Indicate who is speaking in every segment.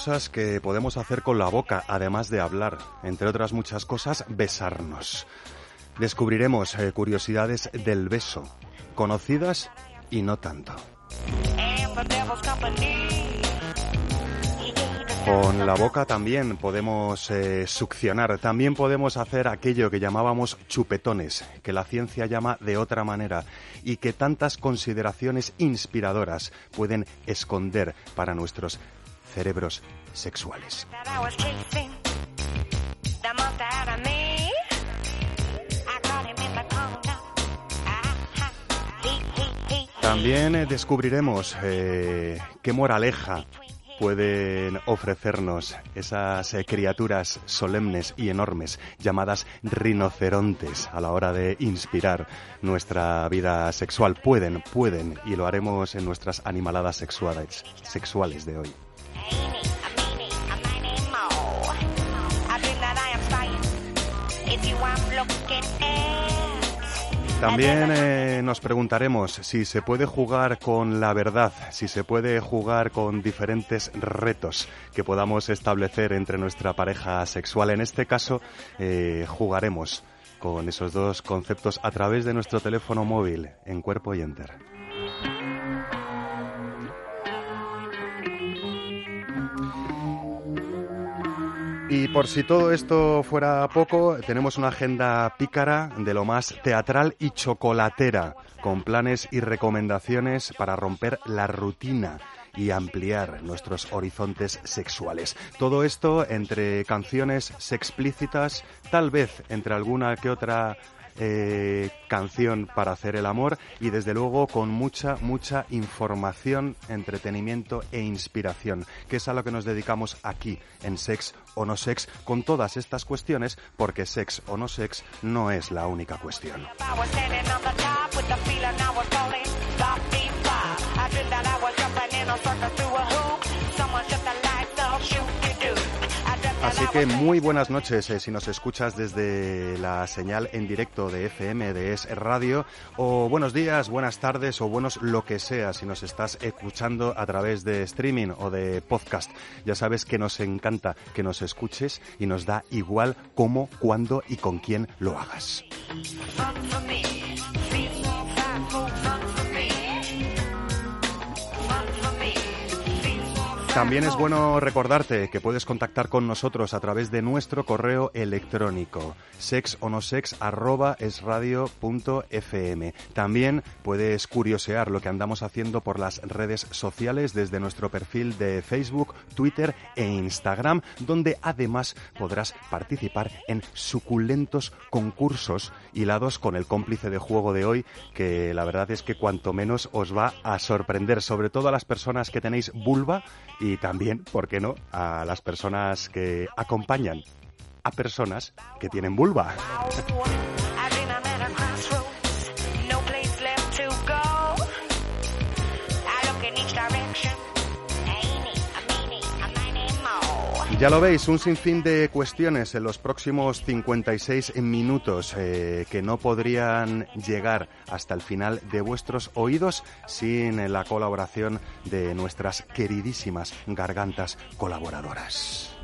Speaker 1: Cosas que podemos hacer con la boca, además de hablar. Entre otras muchas cosas, besarnos. Descubriremos eh, curiosidades del beso, conocidas y no tanto. Con la boca también podemos eh, succionar, también podemos hacer aquello que llamábamos chupetones, que la ciencia llama de otra manera y que tantas consideraciones inspiradoras pueden esconder para nuestros cerebros sexuales. También eh, descubriremos eh, qué moraleja pueden ofrecernos esas eh, criaturas solemnes y enormes llamadas rinocerontes a la hora de inspirar nuestra vida sexual. Pueden, pueden, y lo haremos en nuestras animaladas sexuales, sexuales de hoy. También eh, nos preguntaremos si se puede jugar con la verdad, si se puede jugar con diferentes retos que podamos establecer entre nuestra pareja sexual. En este caso, eh, jugaremos con esos dos conceptos a través de nuestro teléfono móvil en cuerpo y enter. Y por si todo esto fuera poco, tenemos una agenda pícara de lo más teatral y chocolatera, con planes y recomendaciones para romper la rutina y ampliar nuestros horizontes sexuales. Todo esto entre canciones sexplícitas, tal vez entre alguna que otra eh, canción para hacer el amor y desde luego con mucha, mucha información, entretenimiento e inspiración, que es a lo que nos dedicamos aquí en Sex o No Sex con todas estas cuestiones, porque Sex o No Sex no es la única cuestión. Así que muy buenas noches eh, si nos escuchas desde la señal en directo de FM de Es Radio o buenos días, buenas tardes o buenos lo que sea si nos estás escuchando a través de streaming o de podcast. Ya sabes que nos encanta que nos escuches y nos da igual cómo, cuándo y con quién lo hagas. También es bueno recordarte que puedes contactar con nosotros a través de nuestro correo electrónico sexonosex@esradio.fm. También puedes curiosear lo que andamos haciendo por las redes sociales desde nuestro perfil de Facebook, Twitter e Instagram, donde además podrás participar en suculentos concursos hilados con el cómplice de juego de hoy, que la verdad es que cuanto menos os va a sorprender, sobre todo a las personas que tenéis vulva y también, ¿por qué no?, a las personas que acompañan a personas que tienen vulva. Ya lo veis, un sinfín de cuestiones en los próximos 56 minutos eh, que no podrían llegar hasta el final de vuestros oídos sin la colaboración de nuestras queridísimas gargantas colaboradoras.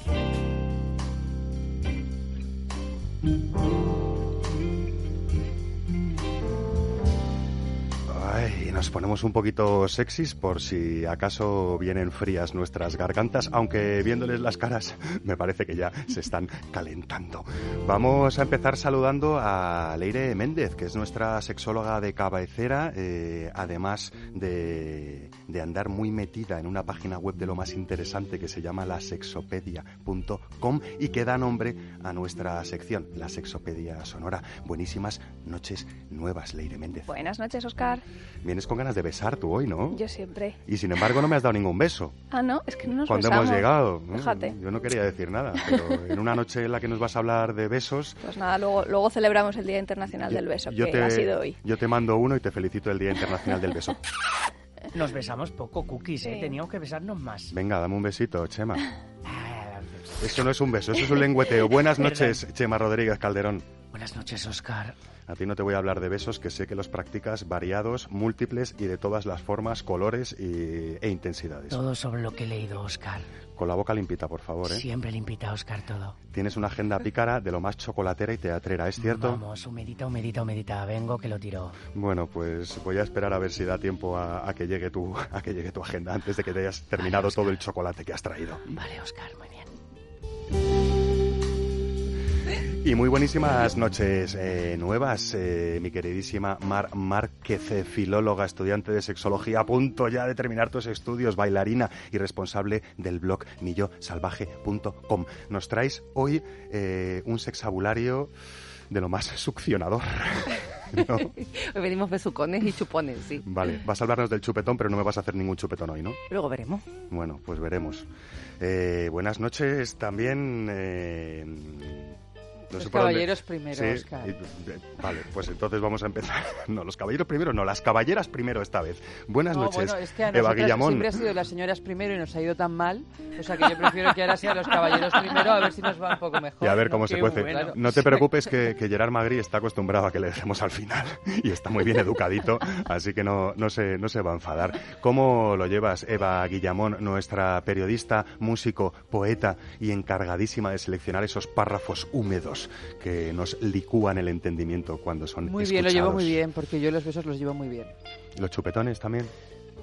Speaker 1: Ay, nos ponemos un poquito sexys por si acaso vienen frías nuestras gargantas, aunque viéndoles las caras me parece que ya se están calentando. Vamos a empezar saludando a Leire Méndez, que es nuestra sexóloga de cabecera, eh, además de, de andar muy metida en una página web de lo más interesante que se llama la sexopedia.com y que da nombre a nuestra sección, la sexopedia sonora. Buenísimas noches nuevas, Leire Méndez.
Speaker 2: Buenas noches, Oscar.
Speaker 1: Vienes con ganas de besar tú hoy, ¿no?
Speaker 2: Yo siempre.
Speaker 1: Y sin embargo no me has dado ningún beso.
Speaker 2: Ah, no, es que no nos
Speaker 1: Cuando
Speaker 2: besamos.
Speaker 1: hemos llegado.
Speaker 2: Fíjate.
Speaker 1: Yo no quería decir nada, pero en una noche en la que nos vas a hablar de besos.
Speaker 2: Pues nada, luego, luego celebramos el Día Internacional del Beso,
Speaker 1: yo
Speaker 2: que
Speaker 1: te,
Speaker 2: ha sido hoy.
Speaker 1: yo te mando uno y te felicito el Día Internacional del Beso.
Speaker 3: Nos besamos poco, cookies, ¿eh?
Speaker 2: Sí.
Speaker 3: Teníamos que besarnos más.
Speaker 1: Venga, dame un besito, Chema.
Speaker 3: Ah,
Speaker 1: Eso no es un beso, eso es un lengüeteo. Buenas noches, Chema Rodríguez Calderón.
Speaker 3: Buenas noches, Oscar.
Speaker 1: A ti no te voy a hablar de besos, que sé que los practicas variados, múltiples y de todas las formas, colores y- e intensidades.
Speaker 3: Todo sobre lo que he leído, Oscar.
Speaker 1: Con la boca limpita, por favor, ¿eh?
Speaker 3: Siempre limpita, Oscar, todo.
Speaker 1: Tienes una agenda pícara de lo más chocolatera y teatrera, ¿es cierto?
Speaker 3: Vamos, humedita, humedita, humedita. Vengo que lo tiro.
Speaker 1: Bueno, pues voy a esperar a ver si da tiempo a, a que llegue tu a que llegue tu agenda antes de que te hayas terminado todo el chocolate que has traído.
Speaker 3: Vale, Oscar, muy bien.
Speaker 1: Y muy buenísimas noches eh, nuevas, eh, mi queridísima Mar Márquez, eh, filóloga, estudiante de sexología, a punto ya de terminar tus estudios, bailarina y responsable del blog nillosalvaje.com. Nos traes hoy eh, un sexabulario de lo más succionador. ¿no?
Speaker 4: Hoy venimos besucones y chupones, sí.
Speaker 1: Vale, vas a hablarnos del chupetón, pero no me vas a hacer ningún chupetón hoy, ¿no?
Speaker 4: Luego veremos.
Speaker 1: Bueno, pues veremos. Eh, buenas noches también. eh, no
Speaker 5: Los caballeros primero,
Speaker 1: Sí,
Speaker 5: Óscar.
Speaker 1: y- vale, pues entonces vamos a empezar. No, los caballeros primero, no, las caballeras primero esta vez. Buenas
Speaker 5: No,
Speaker 1: noches,
Speaker 5: bueno, es que a
Speaker 1: Eva Guillamón.
Speaker 5: siempre ha sido las señoras primero y nos ha ido tan mal. O sea que yo prefiero que ahora sean los caballeros primero a ver si nos va un poco mejor.
Speaker 1: Y a ver
Speaker 5: ¿no?
Speaker 1: cómo
Speaker 5: Qué
Speaker 1: se cuece.
Speaker 5: bueno.
Speaker 1: No te preocupes que, que Gerard Magri está acostumbrado a que le dejemos al final y está muy bien educadito, así que no, no, se, no se va a enfadar. ¿Cómo lo llevas, Eva Guillamón, nuestra periodista, músico, poeta y encargadísima de seleccionar esos párrafos húmedos que nos licúan el entendimiento cuando son
Speaker 5: Muy bien, lo llevo
Speaker 1: escuchados?
Speaker 5: muy bien, porque yo los besos los llevo muy bien.
Speaker 1: ¿Los chupetones también?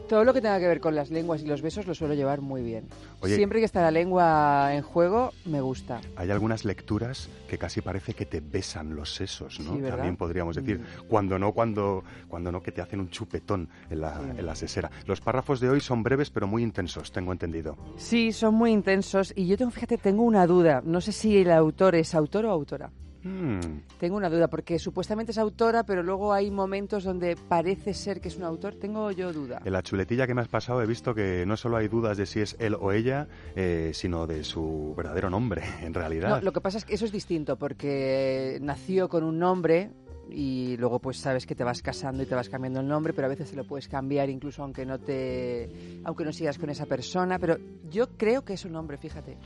Speaker 5: Todo lo que tenga que ver con las lenguas y los besos lo suelo llevar muy bien.
Speaker 1: Oye-
Speaker 5: Siempre que está la lengua en juego, me gusta.
Speaker 1: Hay algunas lecturas que casi parece que te besan los sesos, ¿no? También podríamos decir,
Speaker 5: Mm.
Speaker 1: cuando no, cuando, cuando no que te hacen un chupetón en la,
Speaker 5: Sí.
Speaker 1: en la sesera. Los párrafos de hoy son breves pero muy intensos, tengo entendido.
Speaker 5: Sí, son muy intensos y yo tengo, fíjate, tengo una duda. No sé si el autor es autor o autora.
Speaker 1: Mm,
Speaker 5: Tengo una duda, porque supuestamente es autora, pero luego hay momentos donde parece ser que es un autor. Tengo yo duda.
Speaker 1: En la chuletilla que me has pasado he visto que no solo hay dudas de si es él o ella, eh, sino de su verdadero nombre, en realidad.
Speaker 5: No, lo que pasa es que eso es distinto, porque nació con un nombre y luego pues sabes que te vas casando y te vas cambiando el nombre, pero a veces se lo puedes cambiar incluso aunque no te aunque no sigas con esa persona, pero yo creo que es un nombre, fíjate.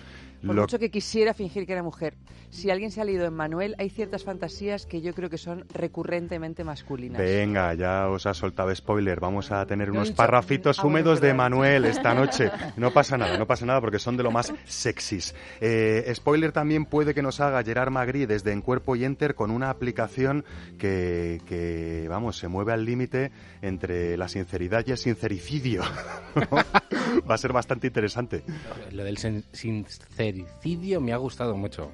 Speaker 5: Por
Speaker 1: Lo-
Speaker 5: mucho que quisiera fingir que era mujer. Si alguien se ha leído en Manuel, hay ciertas fantasías que yo creo que son recurrentemente masculinas.
Speaker 1: Venga, ya os ha soltado spoiler. Vamos a tener unos párrafitos
Speaker 5: Ah,
Speaker 1: húmedos de. Manuel esta noche. No pasa nada, no pasa nada porque son de lo más sexys. Eh, spoiler también puede que nos haga Gerard Magri desde En Cuerpo y Enter con una aplicación que, que, vamos, se mueve al límite entre la sinceridad y el sincericidio. Va a ser bastante interesante.
Speaker 6: Lo del sincericidio me ha gustado mucho.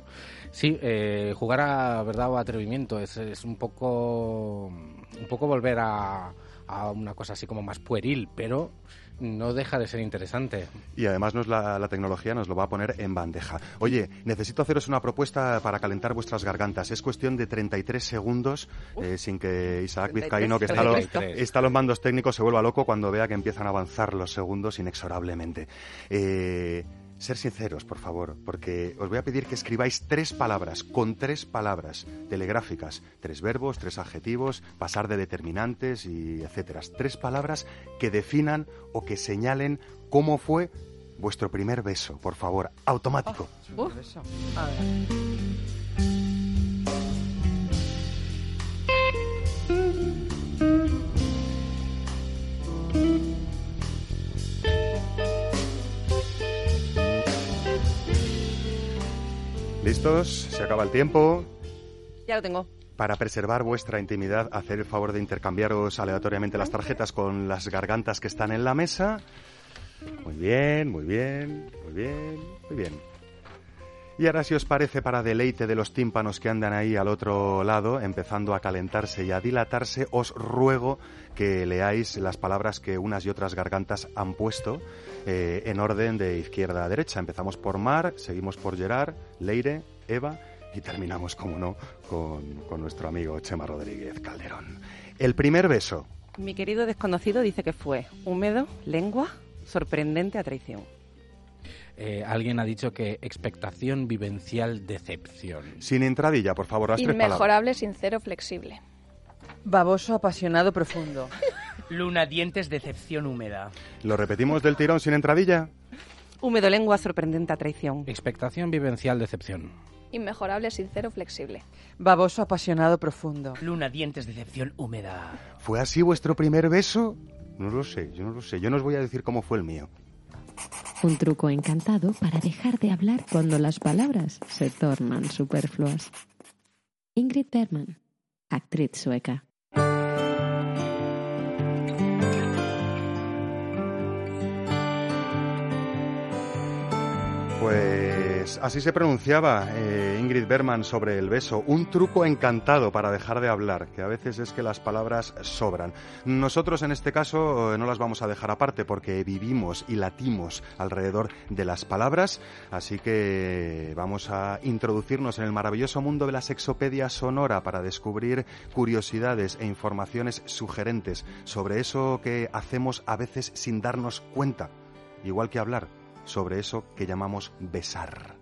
Speaker 6: Sí, eh, jugar a verdad o atrevimiento es, es un poco un poco volver a, a una cosa así como más pueril, pero no deja de ser interesante.
Speaker 1: Y además nos la, la tecnología nos lo va a poner en bandeja. Oye, necesito haceros una propuesta para calentar vuestras gargantas. Es cuestión de 33 segundos eh, sin que Isaac
Speaker 4: 33
Speaker 1: Vizcaíno, que está, a los-
Speaker 6: 33.
Speaker 1: está a los mandos técnicos, se vuelva loco cuando vea que empiezan a avanzar los segundos inexorablemente. Eh, ser sinceros, por favor, porque os voy a pedir que escribáis tres palabras, con tres palabras telegráficas, tres verbos, tres adjetivos, pasar de determinantes y etcétera. Tres palabras que definan o que señalen cómo fue vuestro primer beso, por favor, automático.
Speaker 5: Eso.
Speaker 1: ¿Listos? Se acaba el tiempo.
Speaker 4: Ya lo tengo.
Speaker 1: para preservar vuestra intimidad, hacer el favor de intercambiaros aleatoriamente las tarjetas con las gargantas que están en la mesa. Muy bien, muy bien, muy bien, muy bien. Y ahora, si os parece, para deleite de los tímpanos que andan ahí al otro lado, empezando a calentarse y a dilatarse, os ruego que leáis las palabras que unas y otras gargantas han puesto eh, en orden de izquierda a derecha. Empezamos por Mar, seguimos por Gerard, Leire, Eva y terminamos, como no, con, con nuestro amigo Chema Rodríguez Calderón. El primer beso.
Speaker 4: Mi querido desconocido dice que fue húmedo, lengua, sorprendente a traición.
Speaker 6: Eh, alguien ha dicho que expectación vivencial decepción.
Speaker 1: Sin entradilla, por favor, las tres palabras.
Speaker 2: Inmejorable, sincero, flexible.
Speaker 5: Baboso, apasionado, profundo.
Speaker 3: Luna, dientes, decepción húmeda.
Speaker 1: ¿Lo repetimos del tirón sin entradilla?
Speaker 4: Húmedo, lengua, sorprendente a traición.
Speaker 6: Expectación vivencial decepción.
Speaker 2: Inmejorable, sincero, flexible.
Speaker 5: Baboso, apasionado, profundo.
Speaker 3: Luna, dientes, decepción húmeda.
Speaker 1: ¿Fue así vuestro primer beso? No lo sé, yo no lo sé. Yo no os voy a decir cómo fue el mío.
Speaker 7: Un truco encantado para dejar de hablar cuando las palabras se tornan superfluas. Ingrid Bergman, actriz sueca.
Speaker 1: Pues así se pronunciaba eh, Ingrid Berman sobre el beso. Un truco encantado para dejar de hablar, que a veces es que las palabras sobran. Nosotros en este caso eh, no las vamos a dejar aparte porque vivimos y latimos alrededor de las palabras, así que vamos a introducirnos en el maravilloso mundo de la sexopedia sonora para descubrir curiosidades e informaciones sugerentes sobre eso que hacemos a veces sin darnos cuenta, igual que hablar sobre eso que llamamos besar.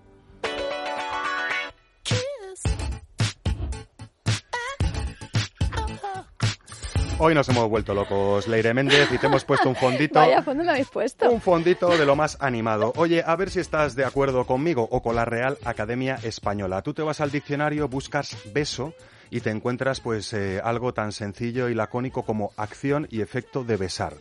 Speaker 1: Hoy nos hemos vuelto locos, Leire Méndez, y te hemos puesto un fondito.
Speaker 2: Vaya, fondo lo habéis puesto.
Speaker 1: Un fondito de lo más animado. Oye, a ver si estás de acuerdo conmigo o con la Real Academia Española. Tú te vas al diccionario, buscas beso y te encuentras pues eh, algo tan sencillo y lacónico como acción y efecto de besar.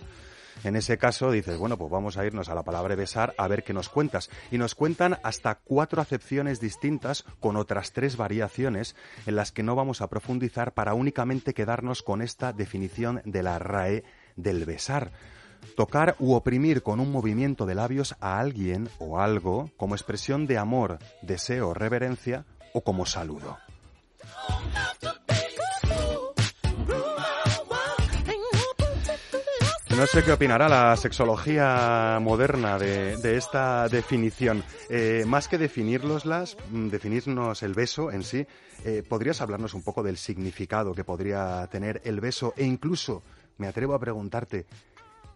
Speaker 1: En ese caso dices, bueno, pues vamos a irnos a la palabra besar a ver qué nos cuentas. Y nos cuentan hasta cuatro acepciones distintas con otras tres variaciones en las que no vamos a profundizar para únicamente quedarnos con esta definición de la RAE del besar. Tocar u oprimir con un movimiento de labios a alguien o algo como expresión de amor, deseo, reverencia o como saludo. No sé qué opinará la sexología moderna de, esta definición. Eh, más que definirloslas, mm, definirnos el beso en sí, eh, ¿podrías hablarnos un poco del significado que podría tener el beso? E incluso, me atrevo a preguntarte,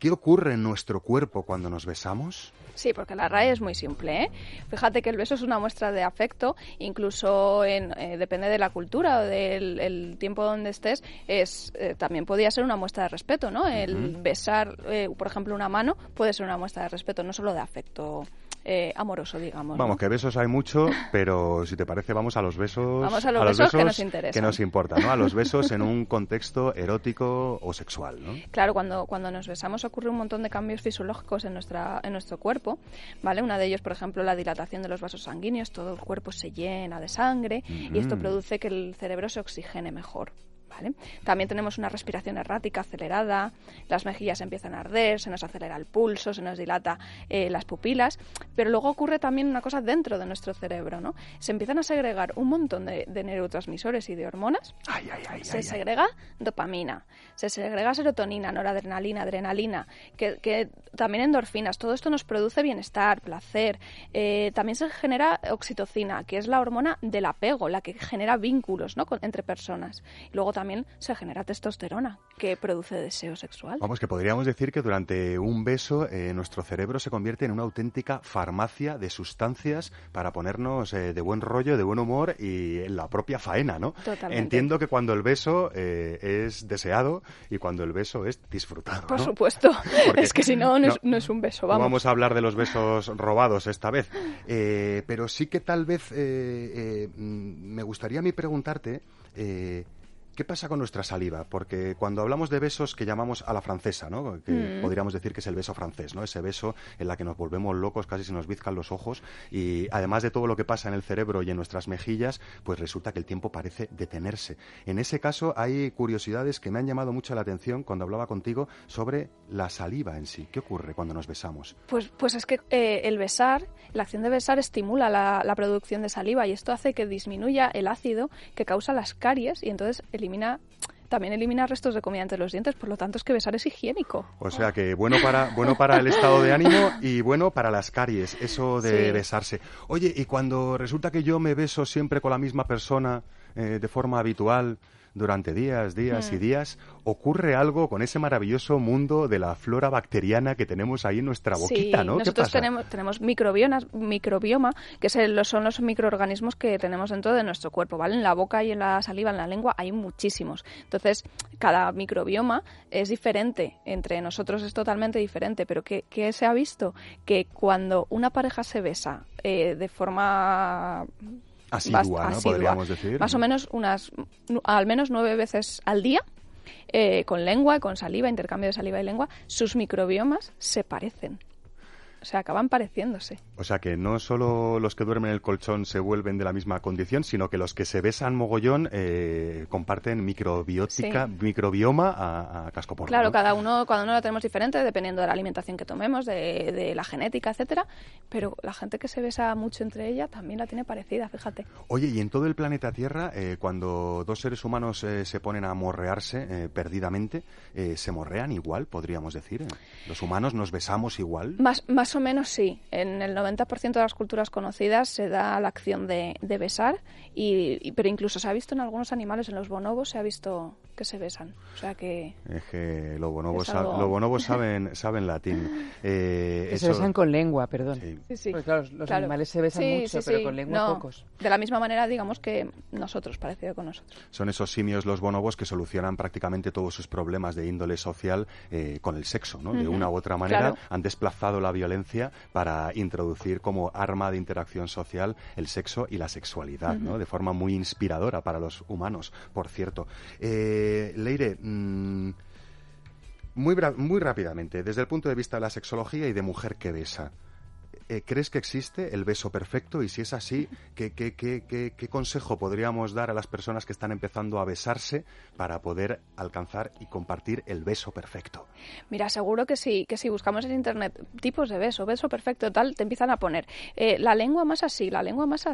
Speaker 1: ¿qué ocurre en nuestro cuerpo cuando nos besamos?
Speaker 2: Sí, porque la RAE es muy simple. ¿eh? Fíjate que el beso es una muestra de afecto, incluso en, eh, depende de la cultura o del el tiempo donde estés, es, eh, también podría ser una muestra de respeto, ¿no? El besar, eh, por ejemplo, una mano puede ser una muestra de respeto, no solo de afecto eh, amoroso, digamos.
Speaker 1: Vamos,
Speaker 2: ¿no?
Speaker 1: que besos hay mucho, pero si te parece, vamos a los besos.
Speaker 2: Vamos a los besos que nos interesan.
Speaker 1: que nos importan, ¿no? A los besos en un contexto erótico o sexual, ¿no?
Speaker 2: Claro, cuando, cuando nos besamos ocurre un montón de cambios fisiológicos en, nuestra, en nuestro cuerpo, ¿vale? Uno de ellos, por ejemplo, la dilatación de los vasos sanguíneos, todo el cuerpo se llena de sangre y esto produce que el cerebro se oxigene mejor. ¿Vale? También tenemos una respiración errática, acelerada, las mejillas empiezan a arder, se nos acelera el pulso, se nos dilata eh, las pupilas, pero luego ocurre también una cosa dentro de nuestro cerebro, ¿no? Se empiezan a segregar un montón de, de neurotransmisores y de hormonas
Speaker 1: Ay, ay, ay,
Speaker 2: se segrega dopamina, se segrega serotonina, noradrenalina, adrenalina, que, que también endorfinas. Todo esto nos produce bienestar, placer. Eh, también se genera oxitocina, que es la hormona del apego, la que genera vínculos ¿no? con- entre personas. Luego también se genera testosterona, que produce deseo sexual.
Speaker 1: Vamos, que podríamos decir que durante un beso eh, nuestro cerebro se convierte en una auténtica farmacia de sustancias para ponernos eh, de buen rollo, de buen humor y en la propia faena, ¿no?
Speaker 2: Totalmente.
Speaker 1: Entiendo que cuando el beso eh, es deseado y cuando el beso es disfrutado.
Speaker 2: Por
Speaker 1: ¿no?
Speaker 2: supuesto. Es que si no, no, es, no es un beso,
Speaker 1: No
Speaker 2: vamos.
Speaker 1: vamos a hablar de los besos robados esta vez, pero sí que tal vez mm, me gustaría a mí preguntarte eh, ¿Qué pasa con nuestra saliva? Porque cuando hablamos de besos que llamamos a la francesa, ¿no? Que
Speaker 2: Mm.
Speaker 1: podríamos decir que es el beso francés, ¿no? Ese beso en la que nos volvemos locos, casi se nos bizcan los ojos y además de todo lo que pasa en el cerebro y en nuestras mejillas, pues resulta que el tiempo parece detenerse. En ese caso hay curiosidades que me han llamado mucho la atención cuando hablaba contigo sobre la saliva en sí. ¿Qué ocurre cuando nos besamos?
Speaker 2: Pues, pues es que eh, el besar, la acción de besar estimula la, la producción de saliva y esto hace que disminuya el ácido que causa las caries y entonces elimina también elimina restos de comida entre los dientes, por lo tanto es que besar es higiénico.
Speaker 1: O sea que bueno para, bueno para el estado de ánimo y bueno para las caries, eso de
Speaker 2: Sí.
Speaker 1: besarse. Oye, y cuando resulta que yo me beso siempre con la misma persona eh, de forma habitual durante días, días y
Speaker 2: Mm.
Speaker 1: días, ocurre algo con ese maravilloso mundo de la flora bacteriana que tenemos ahí en nuestra boquita,
Speaker 2: sí,
Speaker 1: ¿no? ¿Qué
Speaker 2: nosotros
Speaker 1: pasa?
Speaker 2: tenemos, tenemos microbiomas, microbioma, que es el- son los microorganismos que tenemos dentro de nuestro cuerpo, ¿vale? En la boca y en la saliva, en la lengua, hay muchísimos. Entonces, cada microbioma es diferente. Entre nosotros es totalmente diferente. Pero ¿qué, qué se ha visto? Que cuando una pareja se besa eh, de forma
Speaker 1: Asidua, ¿no?
Speaker 2: asidua,
Speaker 1: Podríamos decir.
Speaker 2: Más o menos unas, al menos nueve veces al día, eh, con lengua, con saliva, intercambio de saliva y lengua, sus microbiomas se parecen. O sea, acaban pareciéndose.
Speaker 1: O sea que no solo los que duermen en el colchón se vuelven de la misma condición, sino que los que se besan mogollón eh, comparten microbiótica,
Speaker 2: Sí.
Speaker 1: microbioma a, a casco porro,
Speaker 2: Claro,
Speaker 1: ¿no?
Speaker 2: cada uno, cada uno lo tenemos diferente dependiendo de la alimentación que tomemos, de, de la genética, etcétera. Pero la gente que se besa mucho entre ella también la tiene parecida, fíjate.
Speaker 1: Oye, y en todo el planeta Tierra, eh, cuando dos seres humanos eh, se ponen a morrearse eh, perdidamente, ¿se morrean igual, podríamos decir? ¿Los humanos nos besamos igual?
Speaker 2: Más, más o menos sí. En el 90% de las culturas conocidas se da la acción de, de besar, y, y- pero incluso se ha visto en algunos animales, en los bonobos, se ha visto que se besan. O sea que
Speaker 1: Es que los bonobos, sab- los bonobos saben, saben latín. Eh,
Speaker 5: Que se besan con lengua, perdón.
Speaker 1: Sí.
Speaker 2: Sí, sí.
Speaker 5: Porque, claro, los
Speaker 2: Claro.
Speaker 5: animales se besan
Speaker 2: Sí,
Speaker 5: mucho,
Speaker 2: sí,
Speaker 5: pero con lengua
Speaker 2: No,
Speaker 5: pocos.
Speaker 2: De la misma manera, digamos que nosotros, parecido con nosotros.
Speaker 1: Son esos simios, los bonobos, que solucionan prácticamente todos sus problemas de índole social eh, con el sexo, ¿no? De una u otra manera
Speaker 2: claro.
Speaker 1: han desplazado la violencia para introducir como arma de interacción social el sexo y la sexualidad, ¿no? De forma muy inspiradora para los humanos, por cierto. Eh, Leire, mm, muy, muy rápidamente, desde el punto de vista de la sexología y de mujer que besa, eh, ¿crees que existe el beso perfecto? Y si es así, ¿qué, qué, qué, qué, consejo podríamos dar a las personas que están empezando a besarse para poder alcanzar y compartir el beso perfecto?
Speaker 2: Mira, seguro que sí, que si buscamos en internet tipos de beso, beso perfecto, tal, te empiezan a poner eh, la lengua más así, la lengua más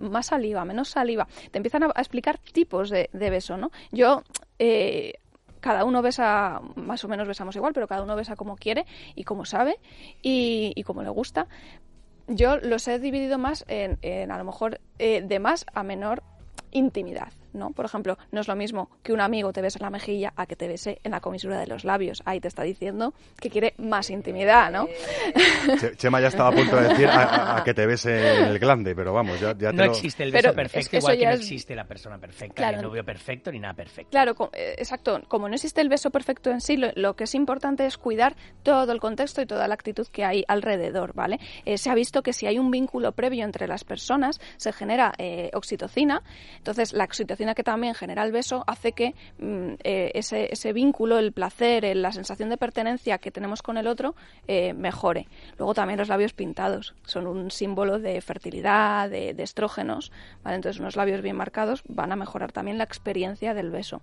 Speaker 2: más saliva, menos saliva. Te empiezan a, a explicar tipos de, de beso, ¿no? Yo eh, cada uno besa, más o menos besamos igual, pero cada uno besa como quiere y como sabe y, como le gusta. Yo los he dividido más en, en, a lo mejor eh, de más a menor intimidad, ¿no? Por ejemplo, no es lo mismo que un amigo te bese en la mejilla a que te bese en la comisura de los labios. Ahí te está diciendo que quiere más intimidad, ¿no?
Speaker 1: Che- Chema ya estaba a punto de decir a, a- a que te bese en el glande, pero vamos, ya, ya te
Speaker 3: No
Speaker 1: lo-
Speaker 3: existe el
Speaker 2: Pero
Speaker 3: beso perfecto,
Speaker 2: es que
Speaker 3: igual que no
Speaker 2: es-
Speaker 3: existe la persona perfecta,
Speaker 2: Claro.
Speaker 3: ni el novio perfecto, ni nada perfecto.
Speaker 2: Claro, eh, exacto. Como no existe el beso perfecto en sí, lo, lo que es importante es cuidar todo el contexto y toda la actitud que hay alrededor, ¿vale? Eh, se ha visto que si hay un vínculo previo entre las personas, se genera eh, oxitocina. Entonces, la oxitocina que también genera el beso hace que mm, eh, ese, ese vínculo, el placer, la sensación de pertenencia que tenemos con el otro eh, mejore. Luego también los labios pintados son un símbolo de fertilidad, de, estrógenos, ¿vale? Entonces, unos labios bien marcados van a mejorar también la experiencia del beso.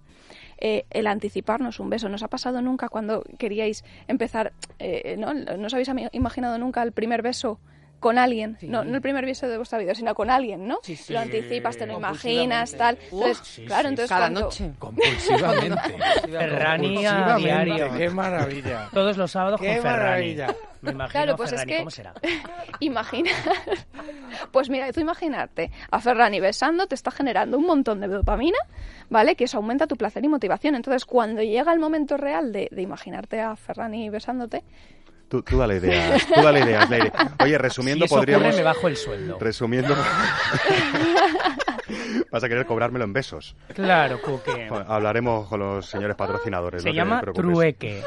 Speaker 2: Eh, el anticiparnos un beso. ¿Nos ha pasado nunca cuando queríais empezar, eh, ¿no? ¿No os habéis imaginado nunca el primer beso con alguien?
Speaker 5: Sí.
Speaker 2: No, no el primer beso de vuestra vida, sino con alguien, ¿no?
Speaker 5: Sí, sí.
Speaker 2: Lo anticipas, te lo imaginas, tal.
Speaker 3: Uf,
Speaker 2: Entonces,
Speaker 3: sí,
Speaker 2: claro,
Speaker 3: sí.
Speaker 2: entonces
Speaker 4: Cada
Speaker 2: cuando-
Speaker 4: noche.
Speaker 6: Compulsivamente.
Speaker 3: Ferrani a
Speaker 6: Compulsivamente,
Speaker 3: diario.
Speaker 6: Qué maravilla.
Speaker 3: Todos los sábados
Speaker 6: Qué
Speaker 3: con Ferrani.
Speaker 6: maravilla.
Speaker 3: Me imagino
Speaker 2: Claro, pues es
Speaker 3: Ferrani,
Speaker 2: que-
Speaker 3: ¿cómo será?
Speaker 2: Imagina. Pues mira, tú imaginarte a Ferrani besando te está generando un montón de dopamina, ¿vale? Que eso aumenta tu placer y motivación. Entonces, cuando llega el momento real de, de imaginarte a Ferrani besándote,
Speaker 1: Tú, tú dale ideas, tú dale ideas, Leire. Oye, resumiendo,
Speaker 3: si eso
Speaker 1: podríamos...
Speaker 3: ocurre, me bajo el sueldo.
Speaker 1: Resumiendo... Vas a querer cobrármelo en besos.
Speaker 3: Claro, Cuque.
Speaker 1: Hablaremos con los señores patrocinadores.
Speaker 3: Se
Speaker 1: no
Speaker 3: llama trueque.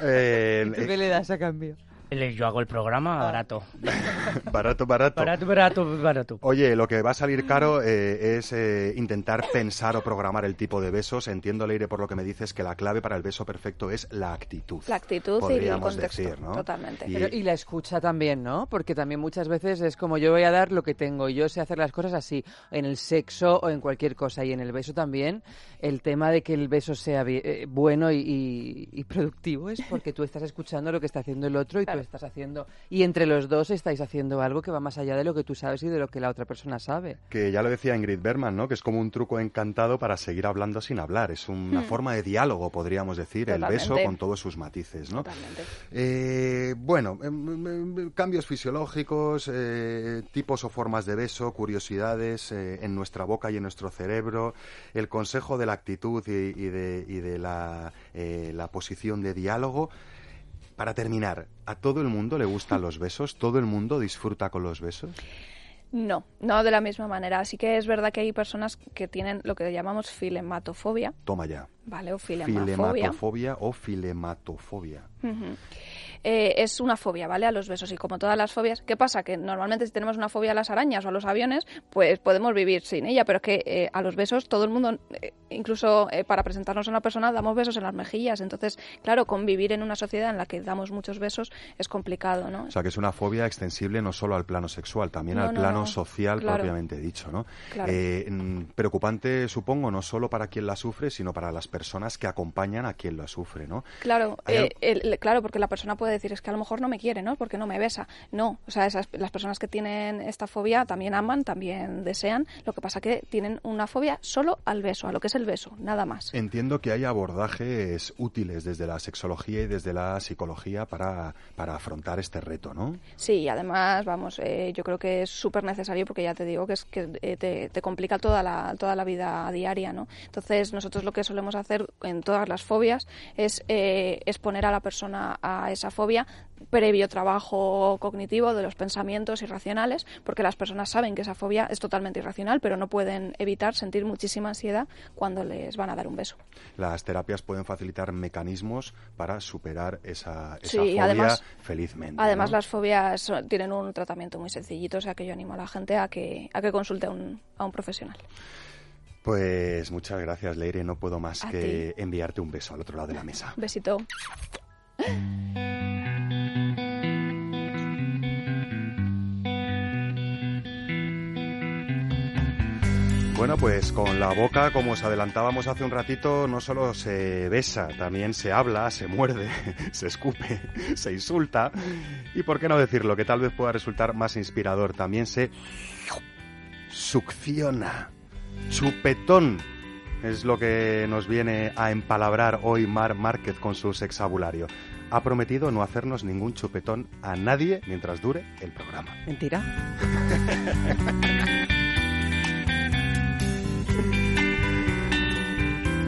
Speaker 1: Eh,
Speaker 5: ¿Tú
Speaker 1: eh,
Speaker 5: qué le das a cambio?
Speaker 3: Yo hago el programa barato.
Speaker 1: Barato, barato.
Speaker 3: Barato, barato, barato.
Speaker 1: Oye, lo que va a salir caro eh, es eh, intentar pensar o programar el tipo de besos. Entiendo, Leire, por lo que me dices, que la clave para el beso perfecto es la actitud.
Speaker 2: La actitud y el
Speaker 1: podríamos
Speaker 2: contexto.
Speaker 1: decir, ¿no?
Speaker 2: Totalmente.
Speaker 1: Y-
Speaker 5: Pero, y la escucha también, ¿no? Porque también muchas veces es como yo voy a dar lo que tengo y yo sé hacer las cosas así, en el sexo o en cualquier cosa. Y en el beso también, el tema de que el beso sea bi- eh, bueno y, y- y productivo es porque tú estás escuchando lo que está haciendo el otro y
Speaker 2: Claro.
Speaker 5: tú estás haciendo... Y entre los dos estáis haciendo algo que va más allá de lo que tú sabes y de lo que la otra persona sabe.
Speaker 1: Que ya lo decía Ingrid Berman, ¿no? Que es como un truco encantado para seguir hablando sin hablar. Es una
Speaker 2: Hmm.
Speaker 1: forma de diálogo, podríamos decir, el beso con todos sus matices, ¿no?
Speaker 2: Totalmente.
Speaker 1: Eh, bueno, em, em, cambios fisiológicos, eh, tipos o formas de beso, curiosidades eh, en nuestra boca y en nuestro cerebro, el consejo de la actitud y, y de, y de la, eh, la posición de diálogo. Para terminar, ¿a todo el mundo le gustan los besos? ¿Todo el mundo disfruta con los besos?
Speaker 2: No, no de la misma manera. Así que es verdad que hay personas que tienen lo que llamamos filematofobia,
Speaker 1: Toma ya.
Speaker 2: ¿Vale? O.
Speaker 1: Filematofobia o filematofobia.
Speaker 2: Eh, es una fobia, ¿vale? A los besos. Y como todas las fobias, ¿qué pasa? Que normalmente si tenemos una fobia a las arañas o a los aviones, pues podemos vivir sin ella. Pero es que eh, a los besos todo el mundo, eh, incluso para presentarnos a una persona, damos besos en las mejillas. Entonces, claro, convivir en una sociedad en la que damos muchos besos es complicado, ¿no?
Speaker 1: O sea, que es una fobia extensible no solo al plano sexual, también
Speaker 2: No,
Speaker 1: al
Speaker 2: no,
Speaker 1: plano
Speaker 2: no.
Speaker 1: social
Speaker 2: Claro.
Speaker 1: propiamente dicho, ¿no?
Speaker 2: Claro.
Speaker 1: Mm, preocupante, supongo, no solo para quien la sufre, sino para las personas que acompañan a quien la sufre, ¿no?
Speaker 2: Claro, eh, el- claro, porque la persona puede decir es que a lo mejor no me quiere, ¿no? Porque no me besa. No, o sea, esas, las personas que tienen esta fobia también aman, también desean. Lo que pasa que tienen una fobia solo al beso, a lo que es el beso, nada más.
Speaker 1: Entiendo que hay abordajes útiles desde la sexología y desde la psicología para, para afrontar este reto, ¿no?
Speaker 2: Sí, además, vamos, eh, yo creo que es súper necesario porque ya te digo que es que eh, te, te complica toda la, toda la vida diaria, ¿no? Entonces, nosotros lo que solemos hacer en todas las fobias es eh, exponer a la persona a esa fobia previo trabajo cognitivo de los pensamientos irracionales, porque las personas saben que esa fobia es totalmente irracional, pero no pueden evitar sentir muchísima ansiedad cuando les van a dar un beso.
Speaker 1: Las terapias pueden facilitar mecanismos para superar esa, esa
Speaker 2: Sí,
Speaker 1: fobia
Speaker 2: además-
Speaker 1: felizmente.
Speaker 2: Además,
Speaker 1: ¿no?
Speaker 2: las fobias tienen un tratamiento muy sencillito, o sea que yo animo a la gente a que, a que consulte a un, a un profesional.
Speaker 1: Pues muchas gracias, Leire. No puedo más
Speaker 2: A
Speaker 1: que enviarte un beso al otro lado de la mesa.
Speaker 2: Besito.
Speaker 1: Bueno, pues con la boca, como os adelantábamos hace un ratito, no solo se besa, también se habla, se muerde, se escupe, se insulta y, por qué no decirlo, que tal vez pueda resultar más inspirador, también se succiona, chupetón. Es lo que nos viene a empalabrar hoy Mar Márquez con su sexabulario. Ha prometido no hacernos ningún chupetón a nadie mientras dure el programa.
Speaker 4: Mentira.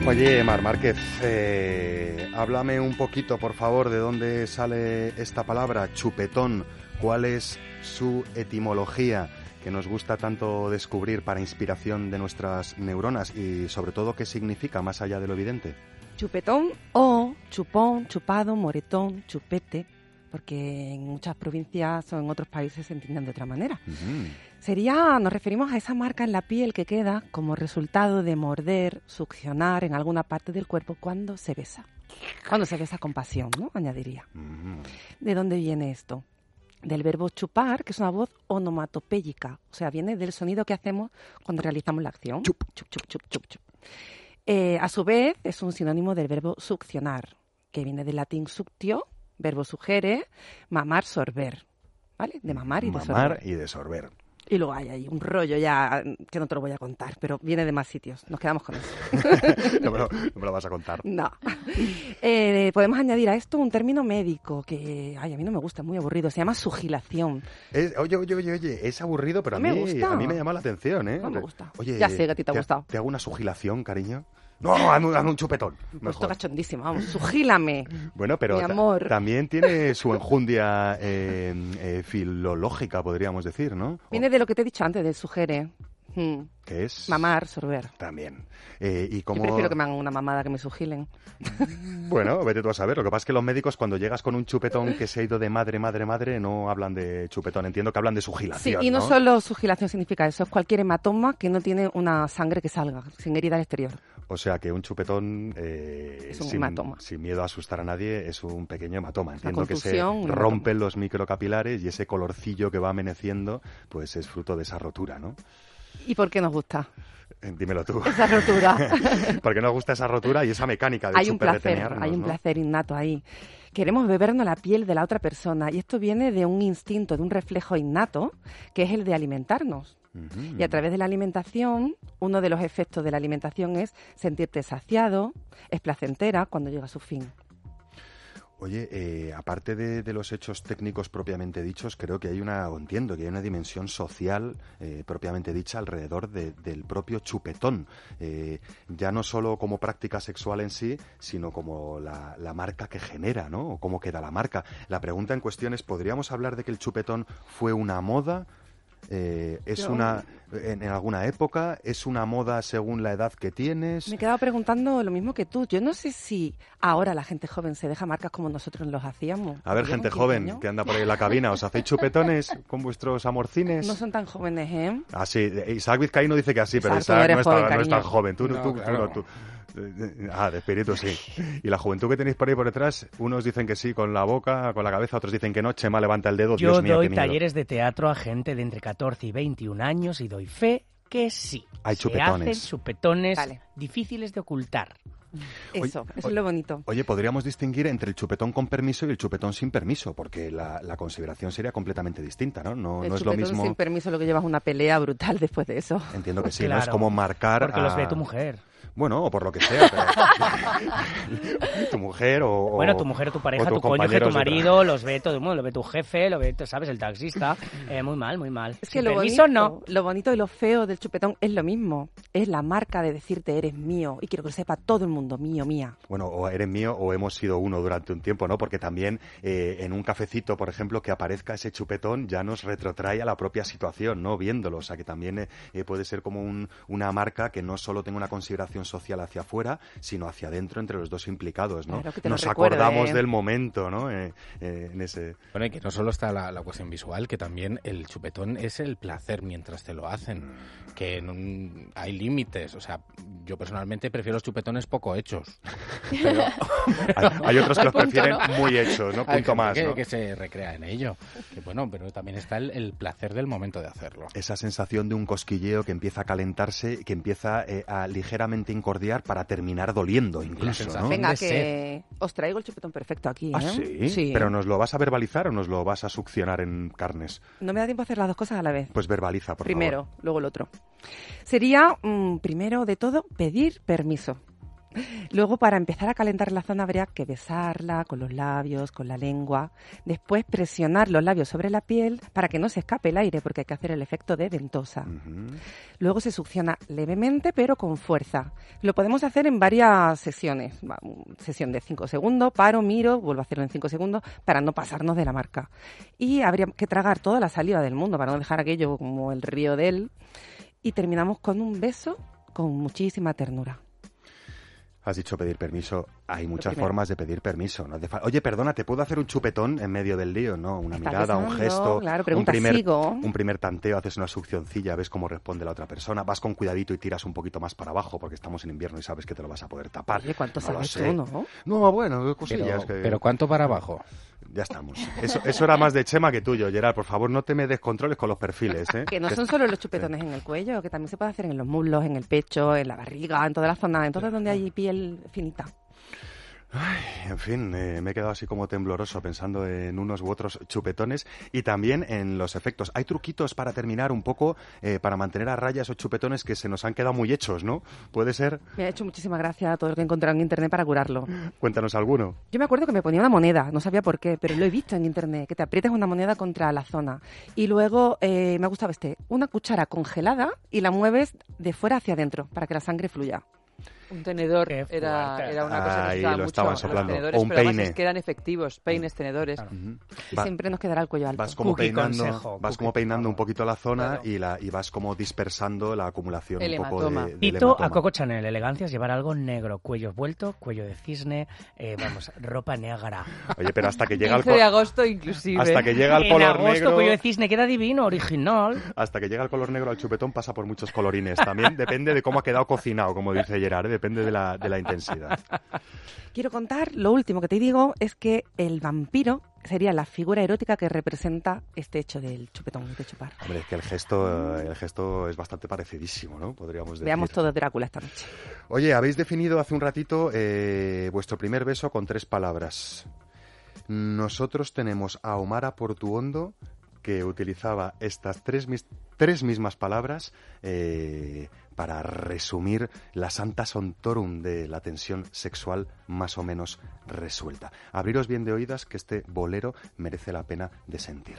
Speaker 1: Oye, Mar Márquez, eh, háblame un poquito, por favor, de dónde sale esta palabra, chupetón. ¿Cuál es su etimología que nos gusta tanto descubrir para inspiración de nuestras neuronas y, sobre todo, qué significa más allá de lo evidente?
Speaker 4: Chupetón o chupón, chupado, moretón, chupete, porque en muchas provincias o en otros países se entienden de otra manera. Sería, nos referimos a esa marca en la piel que queda como resultado de morder, succionar en alguna parte del cuerpo cuando se besa. Cuando se besa con pasión, ¿no? Añadiría. ¿De dónde viene esto? Del verbo chupar, que es una voz onomatopéyica, o sea, viene del sonido que hacemos cuando realizamos la acción.
Speaker 1: Chup.
Speaker 4: chup, chup, chup, chup, chup. Eh, a su vez, es un sinónimo del verbo succionar, que viene del latín suctio, verbo sugere, mamar, sorber. ¿Vale? De mamar y de
Speaker 1: Mamar
Speaker 4: sorber.
Speaker 1: y de sorber.
Speaker 4: Y luego hay ahí un rollo ya que no te lo voy a contar, pero viene de más sitios. Nos quedamos con eso.
Speaker 1: no, me lo, no me lo vas a contar.
Speaker 4: No. Eh, podemos añadir a esto un término médico que, ay, a mí no me gusta, es muy aburrido. Se llama sugilación.
Speaker 1: Es- oye, oye, oye, oye, es aburrido, pero a
Speaker 4: Me
Speaker 1: mí,
Speaker 4: gusta.
Speaker 1: a mí me llama la atención, ¿eh?
Speaker 4: No me gusta.
Speaker 1: Oye,
Speaker 4: Ya sé que a ti te ha gustado.
Speaker 1: ¿Te hago una sugilación, cariño? No, hazme, un- hazme un chupetón.
Speaker 4: Puesto
Speaker 1: mejor.
Speaker 4: cachondísimo, vamos, sugílame.
Speaker 1: Bueno, pero
Speaker 4: Mi
Speaker 1: ta-
Speaker 4: amor.
Speaker 1: también tiene su enjundia eh, eh, filológica, podríamos decir, ¿no?
Speaker 4: Viene de lo que te he dicho antes, del sugere. Mm.
Speaker 1: que es...
Speaker 4: Mamar, sorber.
Speaker 1: También. Eh, y
Speaker 4: Yo
Speaker 1: como...
Speaker 4: prefiero que me hagan una mamada que me sugilen.
Speaker 1: Bueno, vete tú a saber. Lo que pasa es que los médicos cuando llegas con un chupetón que se ha ido de madre, madre, madre, no hablan de chupetón. Entiendo que hablan de
Speaker 4: Sí,
Speaker 1: sugilación,
Speaker 4: y no,
Speaker 1: ¿no?
Speaker 4: solo sugilación significa eso, es cualquier hematoma que no tiene una sangre que salga, sin herida al exterior.
Speaker 1: O sea que un chupetón, eh,
Speaker 4: Es un
Speaker 1: sin,
Speaker 4: hematoma.
Speaker 1: sin miedo a asustar a nadie, es un pequeño hematoma. Entiendo que se rompen los microcapilares y ese colorcillo que va ameneciendo, pues es fruto de esa rotura, ¿no?
Speaker 4: ¿Y por qué nos gusta
Speaker 1: Eh, Dímelo tú.
Speaker 4: esa rotura?
Speaker 1: Porque nos gusta esa rotura y esa mecánica de
Speaker 4: hay un placer, hay un
Speaker 1: ¿no?
Speaker 4: placer innato ahí. Queremos bebernos la piel de la otra persona y esto viene de un instinto, de un reflejo innato, que es el de alimentarnos. Y a través de la alimentación, uno de los efectos de la alimentación es sentirte saciado, es placentera cuando llega a su fin.
Speaker 1: Oye, eh, aparte de, de los hechos técnicos propiamente dichos, creo que hay una, o entiendo que hay una dimensión social eh, propiamente dicha alrededor de- del propio chupetón. Eh, ya no solo como práctica sexual en sí, sino como la, la marca que genera, ¿no? O cómo queda la marca. La pregunta en cuestión es, ¿podríamos hablar de que el chupetón fue una moda? Eh, ¿Es
Speaker 4: Yo-
Speaker 1: una, en, en alguna época? ¿Es una moda según la edad que tienes?
Speaker 4: Me he quedado preguntando lo mismo que tú. Yo no sé si ahora la gente joven se deja marcas como nosotros los hacíamos.
Speaker 1: A ver, gente
Speaker 4: 15
Speaker 1: joven
Speaker 4: años
Speaker 1: que anda por ahí en la cabina, ¿os hacéis chupetones con vuestros amorcines?
Speaker 4: No son tan jóvenes, ¿eh?
Speaker 1: Ah, sí, Isaac Vizcaíno dice que así, pero
Speaker 4: Isaac, no
Speaker 1: Isaac
Speaker 4: eres
Speaker 1: no, está,
Speaker 4: joven,
Speaker 1: no es tan joven. Tú,
Speaker 6: No,
Speaker 1: tú- tú
Speaker 6: claro.
Speaker 1: no, tú- Ah, de espíritu sí. Y la juventud que tenéis por ahí por detrás, unos dicen que sí con la boca, con la cabeza, otros dicen que no. Chema levanta el dedo,
Speaker 3: Yo
Speaker 1: Dios mío,
Speaker 3: doy
Speaker 1: qué miedo.
Speaker 3: talleres de teatro a gente de entre 14 y 21 años y doy fe que sí.
Speaker 1: Hay
Speaker 3: Se
Speaker 1: chupetones.
Speaker 3: hacen chupetones
Speaker 4: Vale.
Speaker 3: difíciles de ocultar.
Speaker 4: Eso, eso es lo bonito.
Speaker 1: Oye, podríamos distinguir entre el chupetón con permiso y el chupetón sin permiso, porque la, la consideración sería completamente distinta, ¿no? No,
Speaker 4: el
Speaker 1: no es lo
Speaker 4: chupetón
Speaker 1: mismo.
Speaker 4: sin permiso lo que llevas una pelea brutal después de eso.
Speaker 1: Entiendo que sí, no es como marcar.
Speaker 3: Porque los ve
Speaker 1: a-
Speaker 3: tu mujer.
Speaker 1: Bueno, o por lo que sea, pero... tu mujer o...
Speaker 3: Bueno, tu mujer, tu pareja, tu cónyuge, tu marido, los ve todo el mundo, lo ve tu jefe, lo ve, ¿sabes? El taxista. Eh, muy mal, muy mal.
Speaker 4: Es que lo
Speaker 3: permiso,
Speaker 4: bonito,
Speaker 3: no.
Speaker 4: lo bonito y lo feo del chupetón es lo mismo. Es la marca de decirte eres mío y quiero que lo sepa todo el mundo, mío, mía.
Speaker 1: Bueno, o eres mío o hemos sido uno durante un tiempo, ¿no? Porque también eh, en un cafecito, por ejemplo, que aparezca ese chupetón ya nos retrotrae a la propia situación, ¿no? Viéndolo. O sea, que también eh, puede ser como un- una marca que no solo tenga una consideración social hacia afuera, sino hacia adentro entre los dos implicados, ¿no?
Speaker 4: Claro,
Speaker 1: nos
Speaker 4: recuerde.
Speaker 1: acordamos del momento, ¿no? Eh, eh, en ese...
Speaker 6: Bueno, y que no solo está la, la cuestión visual, que también el chupetón es el placer mientras te lo hacen. Que hay límites. O sea, yo personalmente prefiero los chupetones poco hechos. Pero
Speaker 1: Hay, hay otros que los
Speaker 4: Punto,
Speaker 1: prefieren
Speaker 4: ¿no?
Speaker 1: muy hechos, ¿no?
Speaker 6: hay
Speaker 1: Punto
Speaker 6: gente
Speaker 1: más,
Speaker 6: que,
Speaker 1: ¿no?
Speaker 6: que se recrea en ello. Que bueno, pero también está el, el placer del momento de hacerlo.
Speaker 1: esa sensación de un cosquilleo que empieza a calentarse, que empieza eh, a ligeramente incordiar para terminar doliendo incluso, ¿no?
Speaker 4: Venga, que os traigo el chupetón perfecto aquí,
Speaker 1: ¿Ah,
Speaker 4: ¿eh?
Speaker 1: sí? ¿Pero nos lo vas a verbalizar o nos lo vas a succionar en carnes?
Speaker 4: No me da tiempo a hacer las dos cosas a la vez.
Speaker 1: Pues verbaliza, por
Speaker 4: primero, luego el otro. Sería, mm, primero de todo, pedir permiso. Luego, para empezar a calentar la zona, habría que besarla con los labios, con la lengua. Después, presionar los labios sobre la piel para que no se escape el aire, porque hay que hacer el efecto de ventosa. Luego se succiona levemente, pero con fuerza. Lo podemos hacer en varias sesiones. Sesión de 5 segundos, paro, miro, vuelvo a hacerlo en 5 segundos para no pasarnos de la marca. Y habría que tragar toda la saliva del mundo para no dejar aquello como el río de él. Y terminamos con un beso con muchísima ternura.
Speaker 1: Has dicho pedir permiso. Hay muchas formas de pedir permiso. No Oye, perdona, ¿te puedo hacer un chupetón en medio del lío? No, una mirada, un gesto,
Speaker 4: claro,
Speaker 1: un, primer,
Speaker 4: ¿sigo?
Speaker 1: un primer tanteo, haces una succioncilla, ves cómo responde la otra persona, vas con cuidadito y tiras un poquito más para abajo porque estamos en invierno y sabes que te lo vas a poder tapar.
Speaker 4: Oye, ¿cuánto
Speaker 1: No
Speaker 4: sabes tú, no?
Speaker 1: No, bueno,
Speaker 6: Pero,
Speaker 1: cosillas que...
Speaker 6: pero ¿cuánto para abajo?
Speaker 1: Ya estamos. Eso, eso era más de Chema que tuyo, Gerard. Por favor, no te me descontroles con los perfiles, ¿eh?
Speaker 4: Que no son solo los chupetones en el cuello, que también se puede hacer en los muslos, en el pecho, en la barriga, en todas las zonas, en todas donde hay piel finita.
Speaker 1: En fin, eh, me he quedado así como tembloroso pensando en unos u otros chupetones y también en los efectos. Hay truquitos para terminar un poco, eh, para mantener a raya esos chupetones que se nos han quedado muy hechos, ¿no? ¿Puede ser?
Speaker 4: Me ha hecho muchísima gracia todo lo que he encontrado en internet para curarlo.
Speaker 1: Cuéntanos alguno.
Speaker 4: Yo me acuerdo que me ponía una moneda, no sabía por qué, pero lo he visto en internet, que te aprietas una moneda contra la zona. Y luego eh, me ha gustado este, una cuchara congelada y la mueves de fuera hacia adentro para que la sangre fluya.
Speaker 5: Un tenedor era, era una cosa que
Speaker 1: Ahí
Speaker 5: usaba
Speaker 1: lo
Speaker 5: mucho.
Speaker 1: estaban
Speaker 5: los
Speaker 1: soplando.
Speaker 5: tenedores,
Speaker 1: O un
Speaker 5: pero
Speaker 1: peine.
Speaker 5: es que eran efectivos, peines, tenedores.
Speaker 1: Ujú.
Speaker 4: Y
Speaker 1: Va-
Speaker 4: siempre nos quedará el cuello alto.
Speaker 1: vas como
Speaker 3: Cookie
Speaker 1: peinando,
Speaker 3: consejo,
Speaker 1: vas
Speaker 3: cookie,
Speaker 1: como peinando un poquito la zona
Speaker 5: Claro.
Speaker 1: y, la, y vas como dispersando la acumulación
Speaker 5: El
Speaker 1: un poco
Speaker 5: hematoma.
Speaker 1: de, del
Speaker 3: Tito a Coco Chanel, elegancias, llevar algo negro, cuello vuelto, cuello de cisne, eh, vamos, ropa negra.
Speaker 1: Oye, pero hasta que llega el
Speaker 5: 15 de agosto inclusive.
Speaker 1: hasta que llega el
Speaker 3: en
Speaker 1: color
Speaker 3: agosto,
Speaker 1: negro,
Speaker 3: cuello de cisne queda divino, original.
Speaker 1: hasta que llega el color negro al chupetón pasa por muchos colorines. También depende de cómo ha quedado cocinado, como dice Gerard, ¿eh? Depende de la, de la intensidad.
Speaker 4: Quiero contar, lo último que te digo es que el vampiro sería la figura erótica que representa este hecho del chupetón, de chupar.
Speaker 1: Hombre, es que el gesto, eh, el gesto es bastante parecidísimo, ¿no? Podríamos decir.
Speaker 4: Veamos todo Drácula esta noche.
Speaker 1: Oye, habéis definido hace un ratito eh, vuestro primer beso con tres palabras. Nosotros tenemos a Omara Portuondo que utilizaba estas tres, mis- tres mismas palabras eh, para resumir la santa sontorum de la tensión sexual más o menos resuelta. Abriros bien de oídas que este bolero merece la pena de sentir.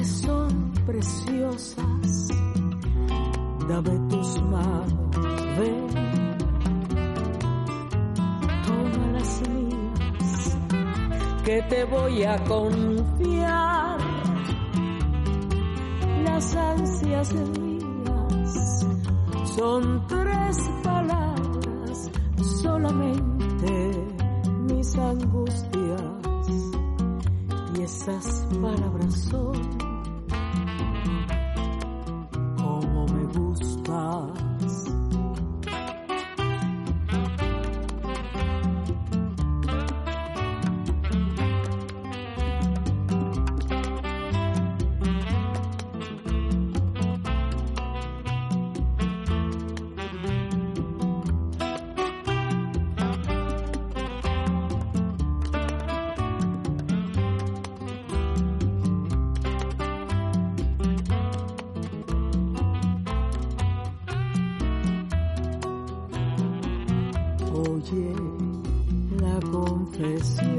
Speaker 8: que son preciosas. Dame tus manos, ven, toma las mías, que te voy a confiar. Las ansias mías son Oye la confesión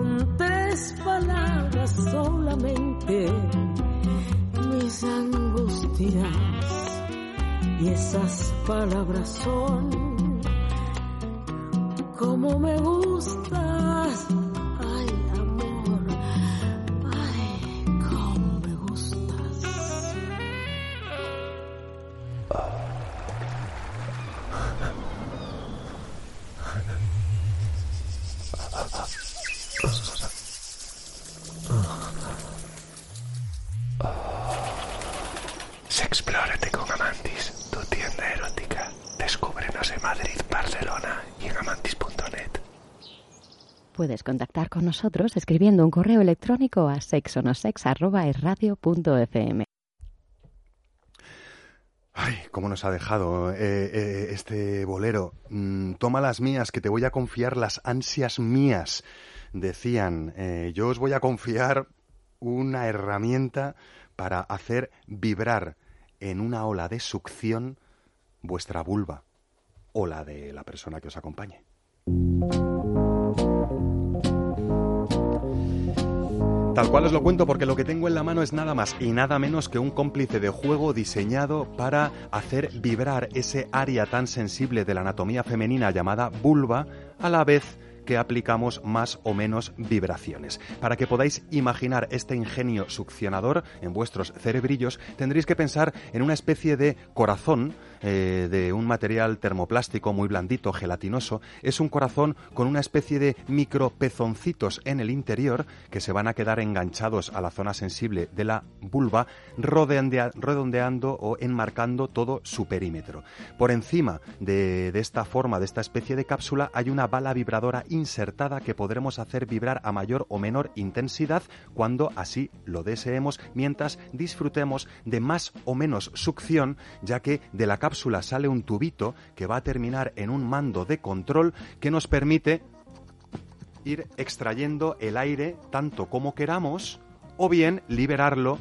Speaker 8: con tres palabras solamente, mis angustias y esas palabras son
Speaker 7: nosotros escribiendo un correo electrónico a sexonosex.erradio.fm.
Speaker 1: Ay, cómo nos ha dejado eh, eh, este bolero. Mm, toma las mías, que te voy a confiar las ansias mías. Decían, eh, yo os voy a confiar una herramienta para hacer vibrar en una ola de succión vuestra vulva o la de la persona que os acompañe. Tal cual os lo cuento porque lo que tengo en la mano es nada más y nada menos que un cómplice de juego diseñado para hacer vibrar ese área tan sensible de la anatomía femenina llamada vulva a la vez que aplicamos más o menos vibraciones. Para que podáis imaginar este ingenio succionador en vuestros cerebrillos, tendréis que pensar en una especie de corazón eh, de un material termoplástico muy blandito, gelatinoso. Es un corazón con una especie de micropezoncitos en el interior que se van a quedar enganchados a la zona sensible de la vulva, redondeando o enmarcando todo su perímetro. Por encima de, de esta forma, de esta especie de cápsula, hay una bala vibradora insertada que podremos hacer vibrar a mayor o menor intensidad cuando así lo deseemos, mientras disfrutemos de más o menos succión, ya que de la cápsula sale un tubito que va a terminar en un mando de control que nos permite ir extrayendo el aire tanto como queramos o bien liberarlo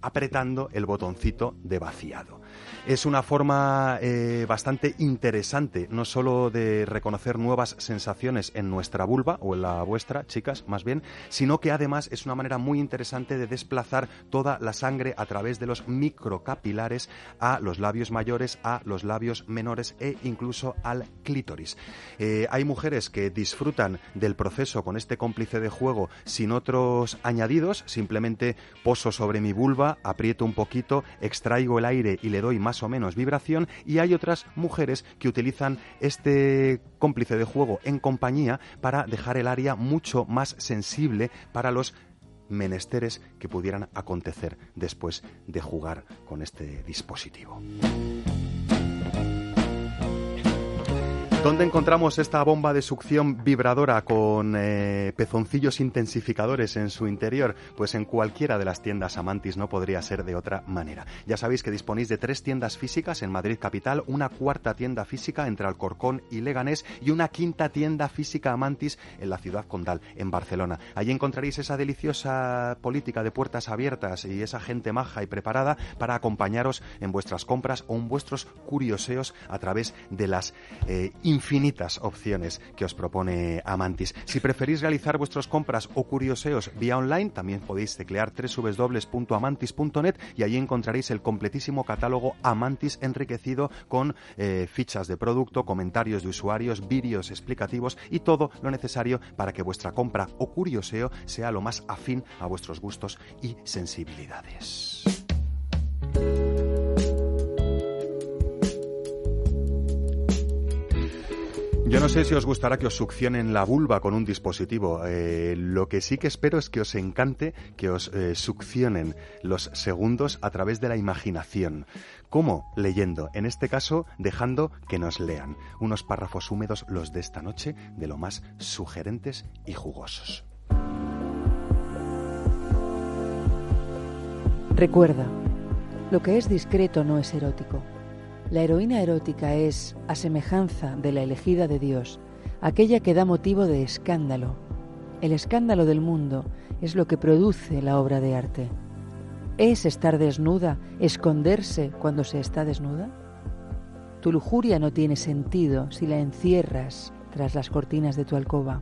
Speaker 1: apretando el botoncito de vaciado. Es una forma eh, bastante interesante, no solo de reconocer nuevas sensaciones en nuestra vulva, o en la vuestra, chicas, más bien, sino que además es una manera muy interesante de desplazar toda la sangre a través de los microcapilares a los labios mayores, a los labios menores e incluso al clítoris. Eh, hay mujeres que disfrutan del proceso con este cómplice de juego sin otros añadidos, simplemente poso sobre mi vulva, aprieto un poquito, extraigo el aire y le doy más o menos vibración y hay otras mujeres que utilizan este cómplice de juego en compañía para dejar el área mucho más sensible para los menesteres que pudieran acontecer después de jugar con este dispositivo. ¿Dónde encontramos esta bomba de succión vibradora con eh, pezoncillos intensificadores en su interior? Pues en cualquiera de las tiendas Amantis no podría ser de otra manera. Ya sabéis que disponéis de tres tiendas físicas en Madrid Capital, una cuarta tienda física entre Alcorcón y Leganés y una quinta tienda física Amantis en la ciudad condal, en Barcelona. Allí encontraréis esa deliciosa política de puertas abiertas y esa gente maja y preparada para acompañaros en vuestras compras o en vuestros curioseos a través de las eh, infinitas opciones que os propone Amantis. Si preferís realizar vuestras compras o curioseos vía online, también podéis teclear www.amantis.net y allí encontraréis el completísimo catálogo Amantis enriquecido con eh, fichas de producto, comentarios de usuarios, vídeos explicativos y todo lo necesario para que vuestra compra o curioseo sea lo más afín a vuestros gustos y sensibilidades. Yo no sé si os gustará que os succionen la vulva con un dispositivo. Eh, lo que sí que espero es que os encante que os eh, succionen los segundos a través de la imaginación. ¿Cómo? Leyendo. En este caso, dejando que nos lean. Unos párrafos húmedos los de esta noche, de lo más sugerentes y jugosos.
Speaker 5: Recuerda, lo que es discreto no es erótico. La heroína erótica es, a semejanza de la elegida de Dios, aquella que da motivo de escándalo. El escándalo del mundo es lo que produce la obra de arte. ¿Es estar desnuda, esconderse cuando se está desnuda? Tu lujuria no tiene sentido si la encierras tras las cortinas de tu alcoba.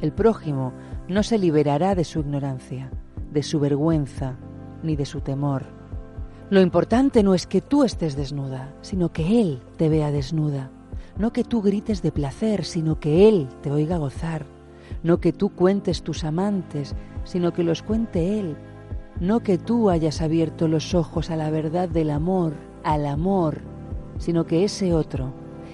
Speaker 5: El prójimo no se liberará de su ignorancia, de su vergüenza, ni de su temor. Lo importante no es que tú estés desnuda, sino que Él te vea desnuda. No que tú grites de placer, sino que Él te oiga gozar. No que tú cuentes tus amantes, sino que los cuente Él. No que tú hayas abierto los ojos a la verdad del amor, al amor, sino que ese otro,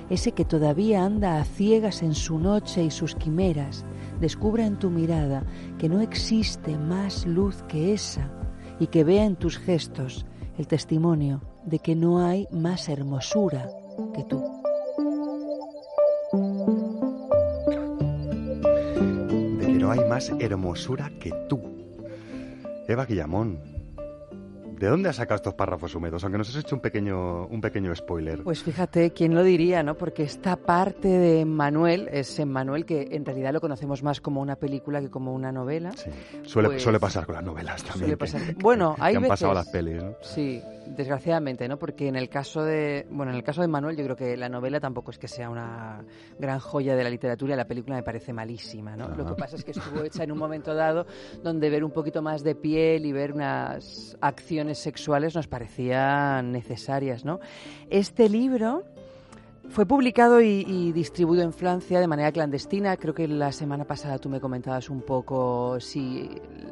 Speaker 5: ese que todavía anda a ciegas en su noche y sus quimeras, descubra en tu mirada que no existe más luz que esa y que vea en tus gestos el testimonio de que no hay más hermosura que tú.
Speaker 1: De que no hay más hermosura que tú. Eva Guillamón, ¿De dónde has sacado estos párrafos húmedos? Aunque nos has hecho un pequeño, un pequeño spoiler.
Speaker 5: Pues fíjate, ¿quién lo diría, no? Porque esta parte de Manuel es Manuel que en realidad lo conocemos más como una película que como una novela.
Speaker 1: Sí. Suele,
Speaker 5: Pues-
Speaker 1: suele pasar con las novelas también.
Speaker 5: Suele
Speaker 1: que-
Speaker 5: pasar.
Speaker 1: que-
Speaker 5: Bueno,
Speaker 1: que
Speaker 5: hay
Speaker 1: han pasado a
Speaker 5: veces-
Speaker 1: las pelis, ¿no?
Speaker 5: Sí, desgraciadamente, ¿no? Porque en el caso de, bueno, en el caso de Manuel, yo creo que la novela tampoco es que sea una gran joya de la literatura la película me parece malísima, ¿no? Lo
Speaker 1: Ajá.
Speaker 5: que pasa es que estuvo hecha en un momento dado donde ver un poquito más de piel y ver unas acciones sexuales nos parecían necesarias, ¿no? Este libro fue publicado y, y distribuido en Francia de manera clandestina. Creo que la semana pasada tú me comentabas un poco si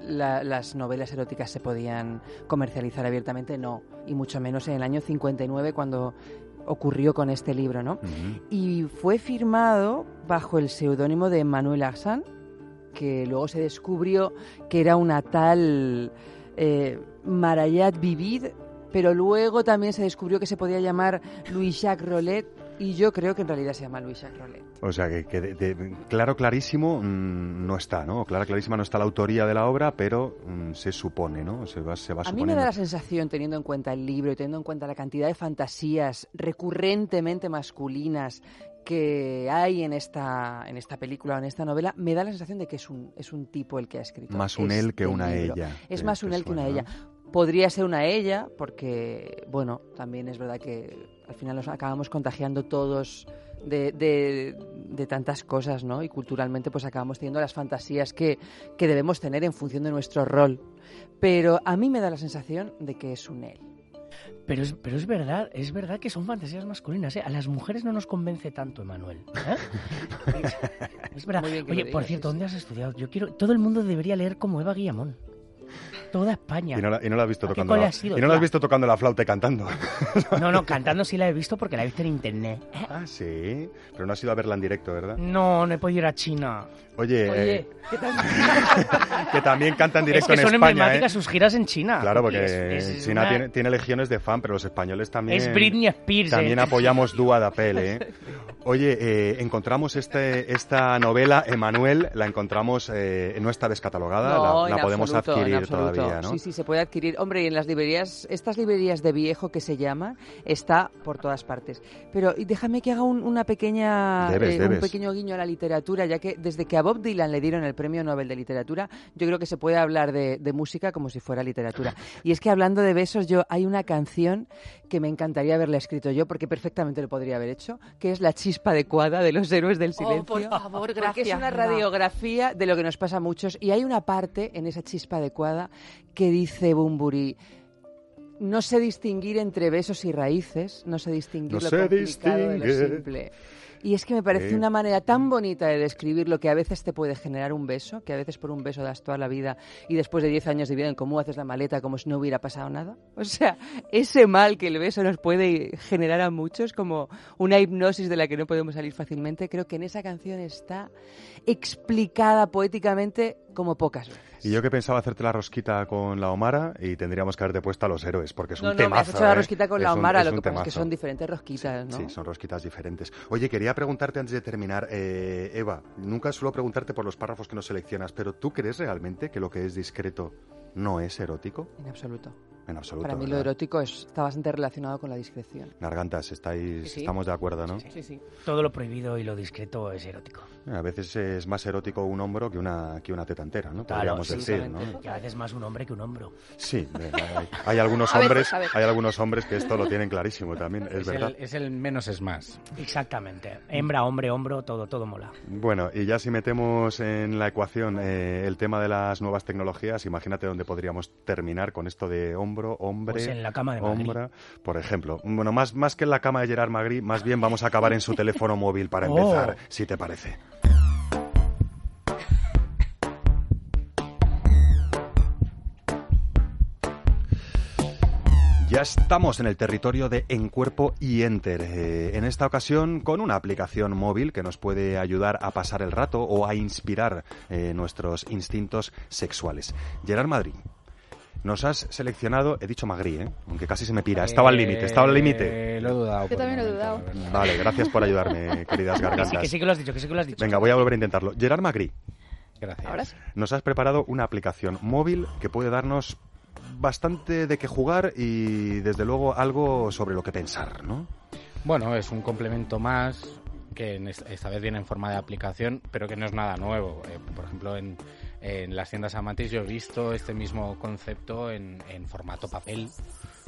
Speaker 5: la- las novelas eróticas se podían comercializar abiertamente. No, y mucho menos en el año 59 cuando ocurrió con este libro, ¿no? Y fue firmado bajo el seudónimo de Manuel Arsan, que luego se descubrió que era una tal eh, Marayat Vivid, pero luego también se descubrió que se podía llamar Louis-Jacques Rollet, y yo creo que en realidad se llama Louis-Jacques Rollet.
Speaker 1: O sea, que, que de- de- claro, clarísimo mm, no está, ¿no? Clara, clarísima no está la autoría de la obra, pero mm, se supone, ¿no? Se va, se va
Speaker 5: A mí me da la sensación, teniendo en cuenta el libro y teniendo en cuenta la cantidad de fantasías recurrentemente masculinas que hay en esta, en esta película o en esta novela, me da la sensación de que es un, es un tipo el que ha escrito.
Speaker 1: Más un él que una
Speaker 5: libro.
Speaker 1: ella.
Speaker 5: Es más un él que una ella. Podría ser una ella, porque, bueno, también es verdad que al final nos acabamos contagiando todos de, de- de tantas cosas, ¿no? Y culturalmente pues acabamos teniendo las fantasías que, que debemos tener en función de nuestro rol. Pero a mí me da la sensación de que es un él.
Speaker 3: Pero es, pero es verdad, es verdad que son fantasías masculinas. ¿eh? A las mujeres no nos convence tanto, Emanuel. ¿eh? es verdad. Oye, por
Speaker 5: digas,
Speaker 3: cierto, ¿dónde has estudiado? Yo quiero, todo el mundo debería leer como Eva Guillamón. Toda España.
Speaker 1: Y no, la, y no la has visto
Speaker 3: ¿A qué
Speaker 1: tocando la, y no la has visto tocando la flauta y cantando.
Speaker 3: No, no, cantando sí la he visto porque la he visto en internet. ¿eh?
Speaker 1: ah, sí. Pero no has ido a verla en directo, ¿verdad?
Speaker 3: No, no he podido ir a China.
Speaker 1: Oye,
Speaker 5: Oye,
Speaker 1: eh,
Speaker 5: ¿qué tal?
Speaker 1: que también canta en
Speaker 3: Es
Speaker 1: directo
Speaker 3: que
Speaker 1: en
Speaker 3: son
Speaker 1: España,
Speaker 3: emblemáticas
Speaker 1: ¿eh?
Speaker 3: sus giras en China.
Speaker 1: Claro, porque
Speaker 3: es- es
Speaker 1: China
Speaker 3: una-
Speaker 1: tiene, tiene legiones de fan, pero los españoles también...
Speaker 3: Es Britney Spears.
Speaker 1: También
Speaker 3: ¿eh?
Speaker 1: apoyamos Dúa da Pele. ¿eh? Oye, eh, encontramos este, esta novela, Emanuel, la encontramos, eh, no está descatalogada,
Speaker 5: No,
Speaker 1: la, podemos
Speaker 5: absoluto,
Speaker 1: adquirir
Speaker 5: absoluto.
Speaker 1: Todavía, ¿no?
Speaker 5: Sí, sí, se puede adquirir. Hombre, y en las librerías, estas librerías de viejo que se llama, está por todas partes. Pero y déjame que haga un- una pequeña,
Speaker 1: Debes,
Speaker 5: eh,
Speaker 1: debes.
Speaker 5: un pequeño guiño a la literatura, ya que desde que a Bob Dylan le dieron el Premio Nobel de Literatura, yo creo que se puede hablar de, de música como si fuera literatura. Y es que hablando de besos, yo hay una canción que me encantaría haberla escrito yo, porque perfectamente lo podría haber hecho, que es La chispa adecuada de los héroes del silencio.
Speaker 4: Oh, por favor,
Speaker 5: Porque
Speaker 4: gracias.
Speaker 5: es una radiografía de lo que nos pasa a muchos. Y hay una parte en esa chispa adecuada que dice Bumburi. No sé distinguir entre besos y raíces, no sé distinguir
Speaker 1: No
Speaker 5: lo
Speaker 1: se
Speaker 5: complicado de lo
Speaker 1: distingue.
Speaker 5: simple. Y es que me parece una manera tan bonita de describir lo que a veces te puede generar un beso, que a veces por un beso das toda la vida y después de 10 años de vida en común haces la maleta como si no hubiera pasado nada. O sea, ese mal que el beso nos puede generar a muchos, como una hipnosis de la que no podemos salir fácilmente, creo que en esa canción está explicada poéticamente como pocas veces.
Speaker 1: Y yo que pensaba hacerte la rosquita con la Omara y tendríamos que haberte puesto a los héroes, porque es
Speaker 5: no,
Speaker 1: un
Speaker 5: no,
Speaker 1: temazo.
Speaker 5: has hecho la
Speaker 1: ¿eh?
Speaker 5: rosquita con la Omara, lo que pasa es que son diferentes rosquitas, ¿no?
Speaker 1: Sí, son rosquitas diferentes. Oye, quería preguntarte antes de terminar, eh, Eva, nunca suelo preguntarte por los párrafos que nos seleccionas, pero ¿tú crees realmente que lo que es discreto no es erótico?
Speaker 5: En absoluto.
Speaker 1: En absoluto.
Speaker 5: Para mí lo erótico es- está bastante relacionado con la discreción.
Speaker 1: Gargantas, estáis,
Speaker 5: Sí, sí.
Speaker 1: estamos de acuerdo, ¿no?
Speaker 5: Sí, sí.
Speaker 3: Todo lo prohibido y lo discreto es erótico.
Speaker 1: A veces es más erótico un hombro que una, que una teta entera, ¿no?
Speaker 3: Claro,
Speaker 1: Podríamos decir, ¿no?
Speaker 3: Que a veces más un hombre que un hombro.
Speaker 1: Sí, eh, hay, hay algunos
Speaker 4: A
Speaker 1: hombres,
Speaker 4: veces.
Speaker 1: hay algunos hombres que esto lo tienen clarísimo también, es,
Speaker 6: Es
Speaker 1: verdad.
Speaker 6: el, es el menos es más.
Speaker 3: Exactamente. Hembra, hombre, hombro, todo, todo mola.
Speaker 1: Bueno, y ya si metemos en la ecuación eh, el tema de las nuevas tecnologías, imagínate dónde podríamos terminar con esto de hombro, hombre,
Speaker 3: Pues en la cama de
Speaker 1: hombra, por ejemplo. Bueno, más, más que en la cama de Gerard Magri, más bien vamos a acabar en su teléfono móvil para
Speaker 3: Oh.
Speaker 1: empezar, si te parece. Ya estamos en el territorio de En Cuerpo y Enter. eh, en esta ocasión con una aplicación móvil que nos puede ayudar a pasar el rato o a inspirar eh, nuestros instintos sexuales. Gerard Madrid, nos has seleccionado, he dicho Magri, ¿eh? aunque casi se me pira, estaba al límite, estaba al límite.
Speaker 6: Eh, Lo he dudado.
Speaker 2: Yo también lo he dudado.
Speaker 1: Vale, gracias por ayudarme, queridas
Speaker 3: Que sí,
Speaker 1: gargantas.
Speaker 3: que sí que lo has dicho, que sí que lo has dicho.
Speaker 1: Venga, voy a volver a intentarlo. Gerard Magri,
Speaker 6: Gracias.
Speaker 2: Ahora sí.
Speaker 1: nos has preparado una aplicación móvil que puede darnos bastante de qué jugar y desde luego algo sobre lo que pensar, ¿no?
Speaker 6: Bueno, es un complemento más que esta vez viene en forma de aplicación, pero que no es nada nuevo. Eh, por ejemplo, en, en las tiendas Amantis yo he visto este mismo concepto en, formato papel,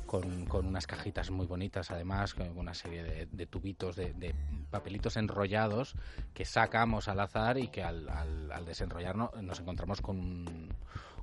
Speaker 6: con, unas cajitas muy bonitas, además, con una serie de, de tubitos, de, de papelitos enrollados que sacamos al azar y que al, al, al desenrollarnos nos encontramos con, un-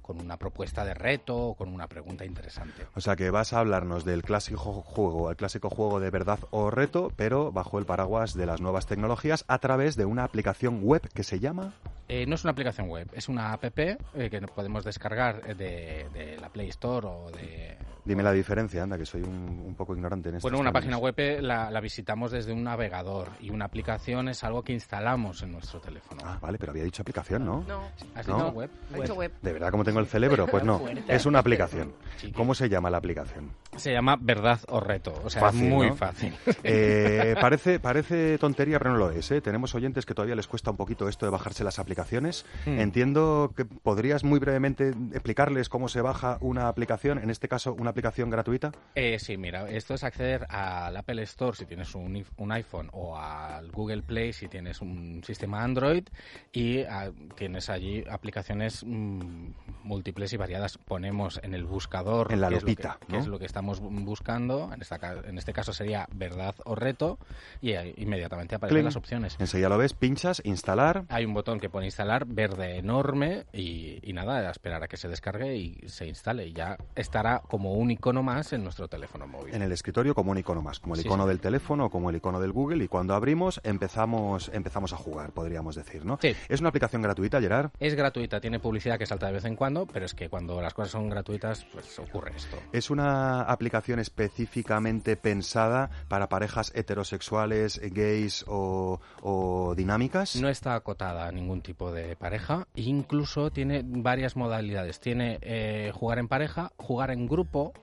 Speaker 6: con una propuesta de reto o con una pregunta interesante.
Speaker 1: O sea que vas a hablarnos del clásico juego, el clásico juego de verdad o reto, pero bajo el paraguas de las nuevas tecnologías a través de una aplicación web que se llama...
Speaker 6: Eh, no es una aplicación web, es una app eh, que podemos descargar de, de la Play Store o de...
Speaker 1: Dime la diferencia, anda, que soy un, un poco ignorante en esto.
Speaker 6: Bueno, una página web eh, la, la visitamos desde un navegador y una aplicación es algo que instalamos en nuestro teléfono.
Speaker 1: Ah, vale, pero había dicho aplicación, ¿no?
Speaker 4: No,
Speaker 6: ¿Has
Speaker 1: ¿no?
Speaker 6: dicho web?
Speaker 4: ha dicho web.
Speaker 1: De verdad, como tengo el cerebro, pues no. Es una aplicación.
Speaker 6: Chiqui.
Speaker 1: ¿Cómo se llama la aplicación?
Speaker 6: Se llama Verdad o Reto, o sea,
Speaker 1: Fácil,
Speaker 6: es muy
Speaker 1: ¿no?
Speaker 6: fácil.
Speaker 1: Eh, parece, parece tontería, pero no lo es. ¿eh? Tenemos oyentes que todavía les cuesta un poquito esto de bajarse las aplicaciones.
Speaker 6: Hmm.
Speaker 1: Entiendo que podrías muy brevemente explicarles cómo se baja una aplicación, en este caso una aplicación gratuita.
Speaker 6: Eh, sí, mira, esto es acceder al Apple Store si tienes un, un iPhone o al Google Play si tienes un sistema Android y ah, tienes allí aplicaciones mm, múltiples y variadas. Ponemos en el buscador
Speaker 1: En la
Speaker 6: que-
Speaker 1: lupita,
Speaker 6: qué
Speaker 1: ¿no?
Speaker 6: es lo que estamos bu- buscando. En, esta, en este caso sería verdad o reto y ahí inmediatamente aparecen
Speaker 1: Cling.
Speaker 6: las opciones.
Speaker 1: Enseguida lo ves, pinchas, instalar.
Speaker 6: Hay un botón que pone instalar, verde enorme, y, y nada, a esperar a que se descargue y se instale. Y ya estará como un icono más en nuestro teléfono móvil.
Speaker 1: En el escritorio como un icono más, como el
Speaker 6: Sí,
Speaker 1: icono
Speaker 6: sí.
Speaker 1: del teléfono o como el icono del Google y cuando abrimos empezamos empezamos a jugar, podríamos decir, ¿no?
Speaker 6: Sí.
Speaker 1: Es una aplicación gratuita, Gerard.
Speaker 6: Es gratuita, tiene publicidad que salta de vez en cuando, pero es que cuando las cosas son gratuitas, pues ocurre esto.
Speaker 1: Es una aplicación específicamente pensada para parejas heterosexuales, gays o, o dinámicas.
Speaker 6: No está acotada a ningún tipo de pareja, incluso tiene varias modalidades. Tiene eh, jugar en pareja, jugar en grupo,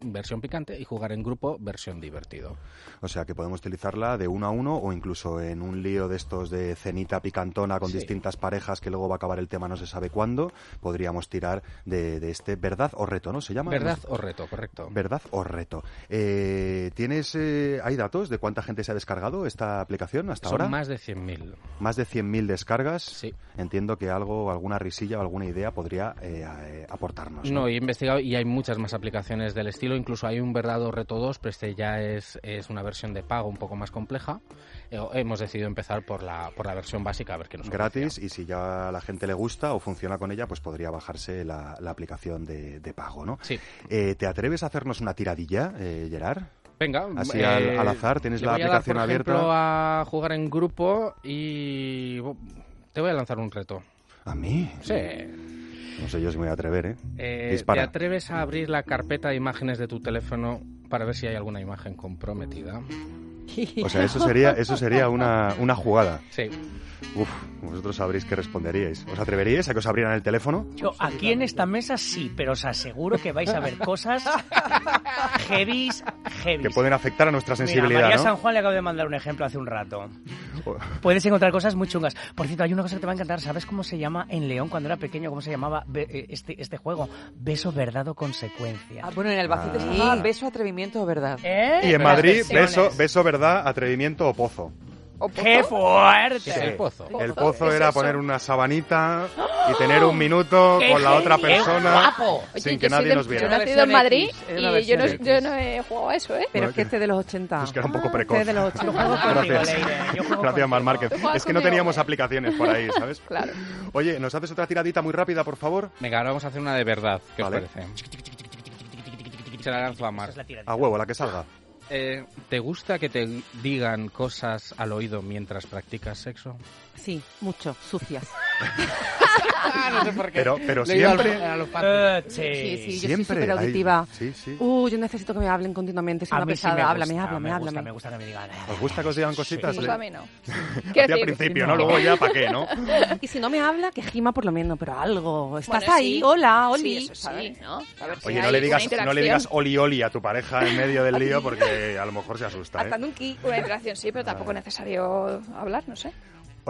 Speaker 6: versión picante, y jugar en grupo, versión divertido.
Speaker 1: O sea que podemos utilizarla de uno a uno o incluso en un lío de estos de cenita picantona con
Speaker 6: Sí.
Speaker 1: distintas parejas que luego va a acabar el tema no se sabe cuándo. Podríamos tirar de, de este verdad o reto, ¿no? Se llama
Speaker 6: ¿Verdad o reto? Correcto.
Speaker 1: ¿Verdad o reto? Eh, ¿Tienes, eh, hay datos de cuánta gente se ha descargado esta aplicación hasta
Speaker 6: Son
Speaker 1: ahora?
Speaker 6: más de 100.000.
Speaker 1: Más de 100.000 descargas.
Speaker 6: Sí.
Speaker 1: Entiendo que algo, alguna risilla o alguna idea podría eh, aportarnos.
Speaker 6: No, he investigado y hay muchas más aplicaciones del estilo. Incluso hay un verdadero reto 2, pero este ya es, es una versión de pago un poco más compleja. Eh, hemos decidido empezar por la, por la versión básica a ver qué nos
Speaker 1: gratis
Speaker 6: ofrecía.
Speaker 1: y si ya a la gente le gusta o funciona con ella, pues podría bajarse la, la aplicación de, de pago, ¿no?
Speaker 6: Sí.
Speaker 1: Eh, ¿Te atreves a hacernos una tiradilla, eh, Gerard?
Speaker 6: Venga,
Speaker 1: Así
Speaker 6: eh,
Speaker 1: al, al azar, tienes la
Speaker 6: voy a dar,
Speaker 1: aplicación
Speaker 6: por
Speaker 1: abierta.
Speaker 6: ejemplo, a jugar en grupo y te voy a lanzar un reto.
Speaker 1: ¿A mí?
Speaker 6: Sí.
Speaker 1: No sé yo si me voy a atrever, ¿eh?
Speaker 6: Eh, ¿Te
Speaker 1: Dispara.
Speaker 6: atreves a abrir la carpeta de imágenes de tu teléfono para ver si hay alguna imagen comprometida?
Speaker 1: O sea, eso sería, eso sería una, una jugada.
Speaker 6: Sí.
Speaker 1: Uf, vosotros sabréis qué responderíais. ¿Os atreveríais a que os abrieran el teléfono?
Speaker 3: Yo aquí en esta mesa sí, pero os aseguro que vais a ver cosas heavies, heavies.
Speaker 1: Que pueden afectar a nuestra
Speaker 3: Mira,
Speaker 1: sensibilidad,
Speaker 3: María
Speaker 1: ¿no?
Speaker 3: San Juan le acabo de mandar un ejemplo hace un rato. Puedes encontrar cosas muy chungas. Por cierto, hay una cosa que te va a encantar. ¿Sabes cómo se llama en León cuando era pequeño? ¿Cómo se llamaba eh, este, este juego? Beso, verdad o consecuencia.
Speaker 5: Ah, bueno, en Albacete se
Speaker 1: Ah.
Speaker 5: llamaba beso, atrevimiento o verdad.
Speaker 3: ¿Eh?
Speaker 1: Y en Madrid, beso, beso, verdad, atrevimiento o pozo.
Speaker 3: ¡Qué fuerte!
Speaker 6: ¿Qué es el pozo?
Speaker 1: El
Speaker 2: Pozo,
Speaker 1: pozo
Speaker 2: ¿es
Speaker 1: era
Speaker 2: eso?
Speaker 1: poner una sabanita y tener un minuto
Speaker 3: ¡Qué
Speaker 1: con la otra persona
Speaker 3: ¡Guapo!
Speaker 1: sin
Speaker 2: Oye,
Speaker 1: que
Speaker 2: yo soy
Speaker 1: nadie
Speaker 2: de-
Speaker 1: nos
Speaker 2: Yo
Speaker 1: viera.
Speaker 2: nacido en Madrid
Speaker 5: X, una
Speaker 2: y yo no, yo no he jugado a eso, ¿eh?
Speaker 4: Pero es que este de los 80.
Speaker 1: Es que era un poco
Speaker 4: Este
Speaker 1: precoz.
Speaker 4: es de los
Speaker 3: Yo
Speaker 4: 80.
Speaker 3: juego contigo,
Speaker 1: Gracias. Gracias, Mar. Márquez. Es que no
Speaker 2: conmigo.
Speaker 1: teníamos aplicaciones por ahí, ¿sabes?
Speaker 2: Claro.
Speaker 1: Oye, ¿nos haces otra tiradita muy rápida, por favor?
Speaker 6: Venga, ahora vamos a hacer una de verdad. ¿Qué
Speaker 1: Vale.
Speaker 6: os parece? Se la lanzo a Mar.
Speaker 3: Es.
Speaker 1: A huevo, la que salga.
Speaker 6: Eh, ¿Te gusta que te digan cosas al oído mientras practicas sexo?
Speaker 4: Sí, mucho, sucias.
Speaker 6: no sé por qué.
Speaker 1: Pero, pero
Speaker 6: Le ido al-
Speaker 1: siempre...
Speaker 6: a lo fácil.
Speaker 3: Eh,
Speaker 4: Sí, sí, yo soy
Speaker 1: Siempre
Speaker 4: súper
Speaker 1: hay-
Speaker 4: auditiva.
Speaker 1: Sí, sí.
Speaker 4: Uh, yo necesito que me hablen continuamente, soy
Speaker 3: A
Speaker 4: una
Speaker 3: sí
Speaker 4: pesada.
Speaker 3: me
Speaker 4: háblame, háblame,
Speaker 3: me
Speaker 4: háblame.
Speaker 3: gusta, me gusta que me digan.
Speaker 1: ¿Os gusta que os digan cositas?
Speaker 2: Pues
Speaker 1: Le-
Speaker 2: a mí no.
Speaker 1: A
Speaker 2: ¿Qué
Speaker 1: ti al
Speaker 2: decir?
Speaker 1: principio,
Speaker 3: No.
Speaker 1: Luego ya, ¿para qué, no?
Speaker 4: Y si no me habla, que gima por lo menos, pero algo. ¿Estás
Speaker 2: Bueno,
Speaker 4: ahí?
Speaker 2: sí.
Speaker 4: Hola,
Speaker 2: Sí,
Speaker 4: Oli.
Speaker 2: eso sí, ¿no? A ver si
Speaker 1: Oye, no
Speaker 2: hay
Speaker 1: le,
Speaker 2: una
Speaker 1: digas, no le
Speaker 2: interacción.
Speaker 1: digas oli oli a tu pareja en medio del lío porque a lo mejor se asusta,
Speaker 4: Hasta
Speaker 1: ¿eh?
Speaker 4: nunca.
Speaker 2: Una interacción sí, pero tampoco es necesario hablar, no sé.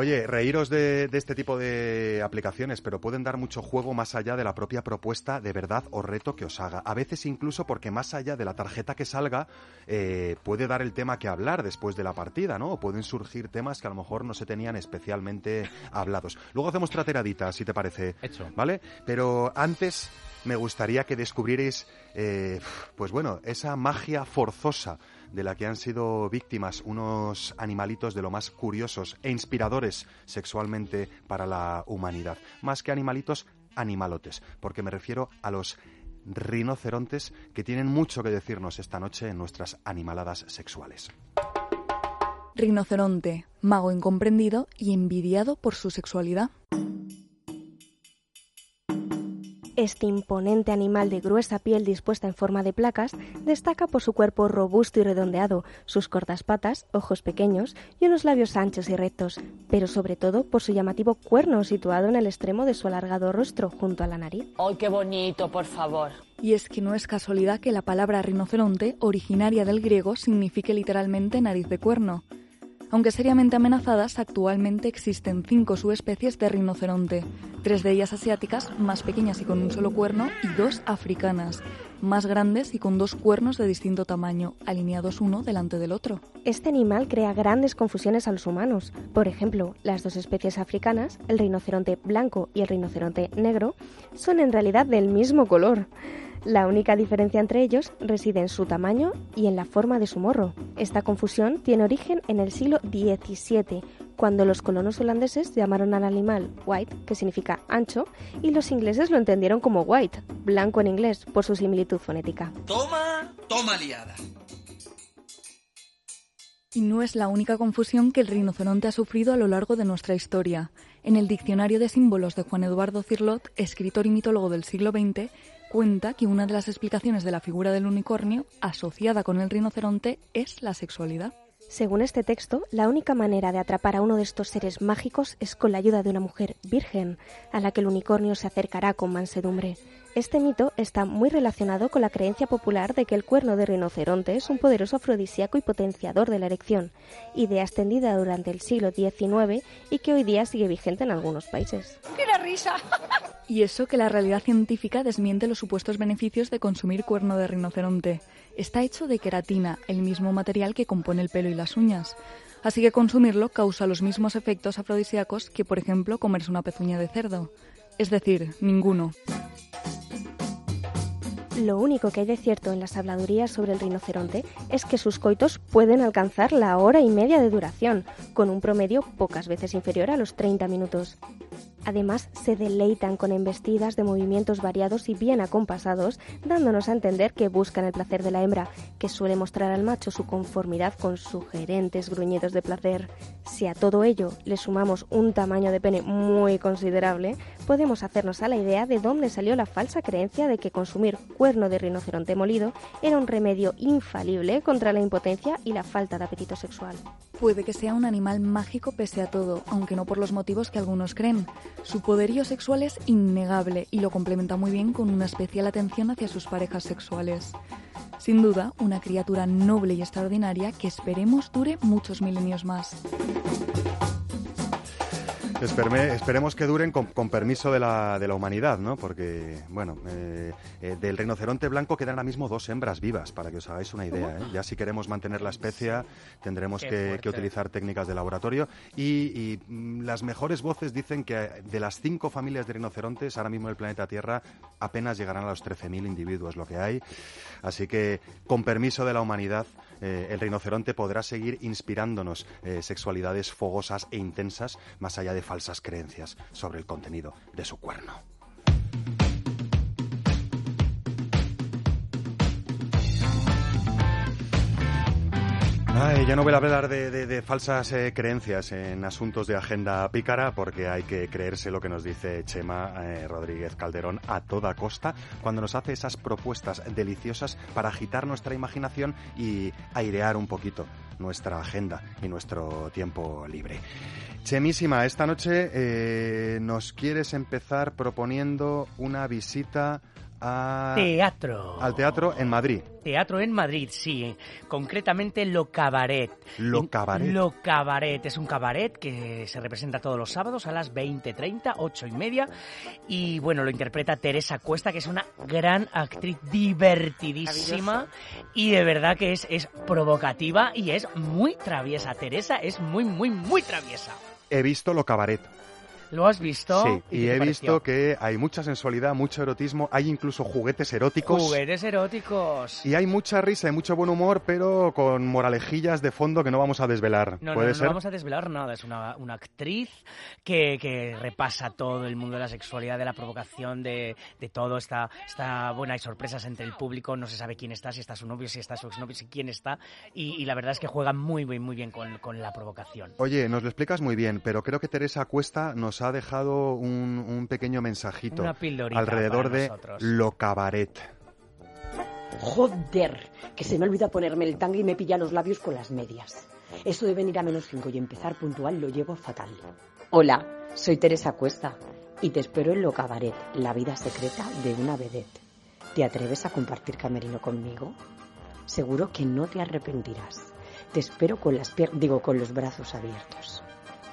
Speaker 1: Oye, reíros de, de este tipo de aplicaciones, pero pueden dar mucho juego más allá de la propia propuesta de verdad o reto que os haga. A veces incluso porque más allá de la tarjeta que salga, eh, puede dar el tema que hablar después de la partida, ¿no? O pueden surgir temas que a lo mejor no se tenían especialmente hablados. Luego hacemos trateradita, si te parece.
Speaker 6: Hecho.
Speaker 1: ¿Vale? Pero antes me gustaría que descubrierais, eh, pues bueno, esa magia forzosa de la que han sido víctimas unos animalitos de lo más curiosos e inspiradores sexualmente para la humanidad. Más que animalitos, animalotes, porque me refiero a los rinocerontes que tienen mucho que decirnos esta noche en nuestras animaladas sexuales.
Speaker 9: Rinoceronte, mago incomprendido y envidiado por su sexualidad.
Speaker 10: Este imponente animal de gruesa piel dispuesta en forma de placas destaca por su cuerpo robusto y redondeado, sus cortas patas, ojos pequeños y unos labios anchos y rectos, pero sobre todo por su llamativo cuerno situado en el extremo de su alargado rostro junto a la nariz.
Speaker 11: ¡Ay, qué bonito, por favor!
Speaker 9: Y es que no es casualidad que la palabra rinoceronte, originaria del griego, signifique literalmente nariz de cuerno. Aunque seriamente amenazadas, actualmente existen cinco subespecies de rinoceronte, tres de ellas asiáticas, más pequeñas y con un solo cuerno, y dos africanas, más grandes y con dos cuernos de distinto tamaño, alineados uno delante del otro.
Speaker 10: Este animal crea grandes confusiones a los humanos. Por ejemplo, las dos especies africanas, el rinoceronte blanco y el rinoceronte negro, son en realidad del mismo color. La única diferencia entre ellos reside en su tamaño y en la forma de su morro. Esta confusión tiene origen en el siglo XVII, cuando los colonos holandeses llamaron al animal white, que significa ancho, y los ingleses lo entendieron como white, blanco en inglés, por su similitud fonética.
Speaker 12: Toma, toma liada.
Speaker 9: Y no es la única confusión que el rinoceronte ha sufrido a lo largo de nuestra historia. En el Diccionario de Símbolos de Juan Eduardo Cirlot, escritor y mitólogo del siglo XX, cuenta que una de las explicaciones de la figura del unicornio asociada con el rinoceronte es la sexualidad.
Speaker 10: Según este texto, la única manera de atrapar a uno de estos seres mágicos es con la ayuda de una mujer virgen, a la que el unicornio se acercará con mansedumbre. Este mito está muy relacionado con la creencia popular de que el cuerno de rinoceronte es un poderoso afrodisíaco y potenciador de la erección, idea extendida durante el siglo XIX y que hoy día sigue vigente en algunos países.
Speaker 9: ¡Qué la risa! Y eso que la realidad científica desmiente los supuestos beneficios de consumir cuerno de rinoceronte. Está hecho de queratina, el mismo material que compone el pelo y las uñas. Así que consumirlo causa los mismos efectos afrodisíacos que, por ejemplo, comerse una pezuña de cerdo. Es decir, ninguno.
Speaker 10: Lo único que hay de cierto en las habladurías sobre el rinoceronte es que sus coitos pueden alcanzar la hora y media de duración, con un promedio pocas veces inferior a los 30 minutos. Además, se deleitan con embestidas de movimientos variados y bien acompasados, dándonos a entender que buscan el placer de la hembra, que suele mostrar al macho su conformidad con sugerentes gruñidos de placer. Si a todo ello le sumamos un tamaño de pene muy considerable, podemos hacernos a la idea de dónde salió la falsa creencia de que consumir cuerno de rinoceronte molido era un remedio infalible contra la impotencia y la falta de apetito sexual.
Speaker 9: Puede que sea un animal mágico pese a todo, aunque no por los motivos que algunos creen. Su poderío sexual es innegable y lo complementa muy bien con una especial atención hacia sus parejas sexuales. Sin duda, una criatura noble y extraordinaria que esperemos dure muchos milenios más.
Speaker 1: Esperme- esperemos que duren con, con permiso de la, de la humanidad, ¿no? Porque, bueno, eh, eh, del rinoceronte blanco quedan ahora mismo dos hembras vivas, para que os hagáis una idea. ¿eh? Ya si queremos mantener la especie, tendremos que utilizar técnicas de laboratorio. Y, y, mm, las mejores voces dicen que de las cinco familias de rinocerontes, ahora mismo en el planeta Tierra, apenas llegarán a los 13.000 individuos, lo que hay. Así que, con permiso de la humanidad, eh, el rinoceronte podrá seguir inspirándonos eh, sexualidades fogosas e intensas, más allá de falsas creencias sobre el contenido de su cuerno. Ay, ya no voy a hablar de, falsas eh, creencias en asuntos de agenda pícara porque hay que creerse lo que nos dice Chema eh, Rodríguez Calderón a toda costa cuando nos hace esas propuestas deliciosas para agitar nuestra imaginación y airear un poquito nuestra agenda y nuestro tiempo libre. Chemísima, esta noche eh, nos quieres empezar proponiendo una visita a-
Speaker 3: Teatro.
Speaker 1: al teatro en Madrid.
Speaker 3: Teatro en Madrid, sí. Concretamente Lo Cabaret.
Speaker 1: Lo Cabaret.
Speaker 3: Lo Cabaret. Es un cabaret que se representa todos los sábados a las 20.30, 8 y media. Y bueno, lo interpreta Teresa Cuesta, que es una gran actriz divertidísima. Y de verdad que es, es provocativa y es muy traviesa. Teresa es muy, muy, muy traviesa.
Speaker 1: He visto lo cabaret.
Speaker 3: ¿Lo has visto?
Speaker 1: Sí, y
Speaker 3: te
Speaker 1: he visto que hay mucha sensualidad, mucho erotismo, hay incluso juguetes eróticos.
Speaker 3: Juguetes eróticos.
Speaker 1: Y hay mucha risa y mucho buen humor, pero con moralejillas de fondo que no vamos a desvelar.
Speaker 3: No, no,
Speaker 1: ¿Puede
Speaker 3: no, no
Speaker 1: ser?
Speaker 3: vamos a desvelar nada. Es una, una actriz que, que repasa todo el mundo de la sexualidad, de la provocación, de, de todo. Está, está, bueno, hay sorpresas entre el público. No se sabe quién está, si está su novio, si está su exnovio, si quién está. Y, y la verdad es que juega muy, muy, muy bien con, con la provocación.
Speaker 1: Oye, nos lo explicas muy bien, pero creo que Teresa Cuesta nos ha dejado un, un pequeño mensajito alrededor de
Speaker 3: nosotros.
Speaker 1: lo cabaret.
Speaker 13: Joder, que se me olvida ponerme el tanga y me pilla los labios con las medias. Eso de venir a menos 5 y empezar puntual lo llevo fatal. Hola, soy Teresa Cuesta y te espero en Lo Cabaret, la vida secreta de una vedette. ¿Te atreves a compartir camerino conmigo? Seguro que no te arrepentirás. Te espero con las pier- digo con los brazos abiertos.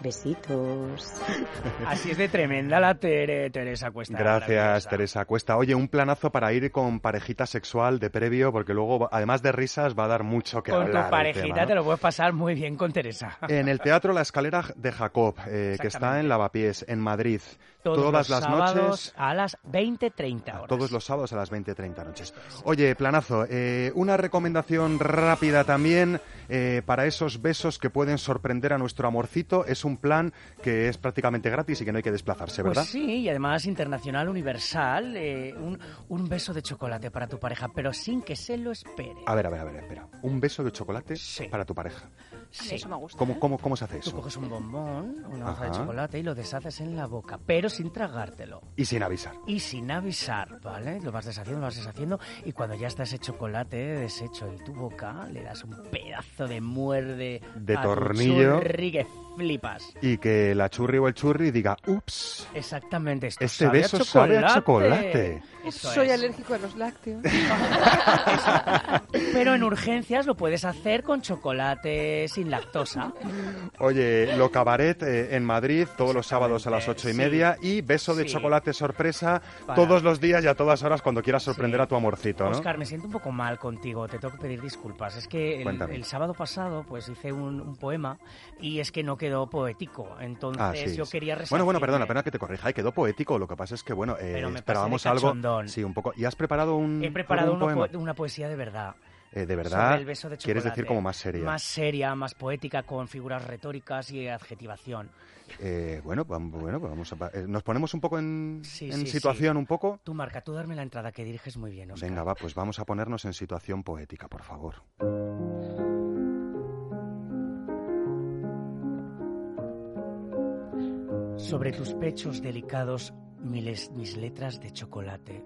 Speaker 13: Besitos.
Speaker 3: Así es de tremenda la Tere- Teresa Cuesta.
Speaker 1: Gracias, Teresa Cuesta. Oye, un planazo para ir con parejita sexual de previo, porque luego, además de risas, va a dar mucho que
Speaker 3: Con
Speaker 1: hablar.
Speaker 3: tu
Speaker 1: el
Speaker 3: parejita
Speaker 1: tema, ¿no?
Speaker 3: te lo puedes pasar muy bien con Teresa.
Speaker 1: En el Teatro La Escalera de Jacob, eh, que está en Lavapiés, en Madrid.
Speaker 3: Todos
Speaker 1: Todas
Speaker 3: los
Speaker 1: las
Speaker 3: sábados
Speaker 1: noches.
Speaker 3: a las 20.30 horas.
Speaker 1: Todos los sábados a las 20.30 noches. Oye, planazo, eh, una recomendación rápida también eh, para esos besos que pueden sorprender a nuestro amorcito. Es un plan que es prácticamente gratis y que no hay que desplazarse, ¿verdad?
Speaker 3: Pues sí, y además internacional, universal, eh, un, un beso de chocolate para tu pareja, pero sin que se lo espere.
Speaker 1: A ver, a ver, a ver, espera. Un beso de chocolate para tu pareja.
Speaker 3: Sí.
Speaker 2: Eso me gusta.
Speaker 1: ¿Cómo, cómo, cómo se hace
Speaker 3: Tú
Speaker 1: eso?
Speaker 3: coges un bombón, una hoja de chocolate y lo deshaces en la boca, pero sin tragártelo.
Speaker 1: Y sin avisar.
Speaker 3: Y sin avisar, ¿vale? Lo vas deshaciendo, lo vas deshaciendo y cuando ya está ese chocolate deshecho en tu boca, le das un pedazo de muerde
Speaker 1: De
Speaker 3: a tu
Speaker 1: tornillo.
Speaker 3: churri que flipas.
Speaker 1: Y que la churri o el churri diga, ups,
Speaker 3: Exactamente, esto
Speaker 1: este
Speaker 3: sabe a
Speaker 1: beso sabe a
Speaker 3: chocolate. Eso
Speaker 5: Soy
Speaker 3: es.
Speaker 5: alérgico a los lácteos.
Speaker 3: Pero en urgencias lo puedes hacer con chocolate sin lactosa.
Speaker 1: Oye, lo cabaret eh, en Madrid todos los sábados a las ocho y
Speaker 3: sí.
Speaker 1: media y beso de
Speaker 3: Sí.
Speaker 1: chocolate sorpresa
Speaker 3: Para-
Speaker 1: todos los días y a todas horas cuando quieras sorprender a tu amorcito, ¿no?
Speaker 3: Oscar, me siento un poco mal contigo, te tengo que pedir disculpas. Es que el, el sábado pasado pues hice un, un poema y es que no quedó poético. Entonces
Speaker 1: Ah, sí,
Speaker 3: yo quería
Speaker 1: Bueno, bueno,
Speaker 3: resarcirme.
Speaker 1: perdona, perdona que te corrija, quedó poético. Lo que pasa es que, bueno, eh,
Speaker 3: Pero me
Speaker 1: esperábamos algo. Sí, un poco. ¿Y has preparado un,
Speaker 3: He preparado
Speaker 1: un
Speaker 3: una,
Speaker 1: poema?
Speaker 3: po- una poesía de verdad.
Speaker 1: Eh, de verdad,
Speaker 3: el beso de
Speaker 1: quieres decir como más seria.
Speaker 3: Más seria, más poética, con figuras retóricas y adjetivación.
Speaker 1: Eh, bueno, vam- bueno, pues vamos a, eh, nos ponemos un poco en,
Speaker 3: Sí,
Speaker 1: en
Speaker 3: sí,
Speaker 1: situación
Speaker 3: sí.
Speaker 1: un poco.
Speaker 3: Tú, Marca, tú darme la entrada que diriges muy bien, Oscar.
Speaker 1: Venga, va, pues vamos a ponernos en situación poética, por favor.
Speaker 3: Sobre tus pechos delicados, miles, mis letras de chocolate.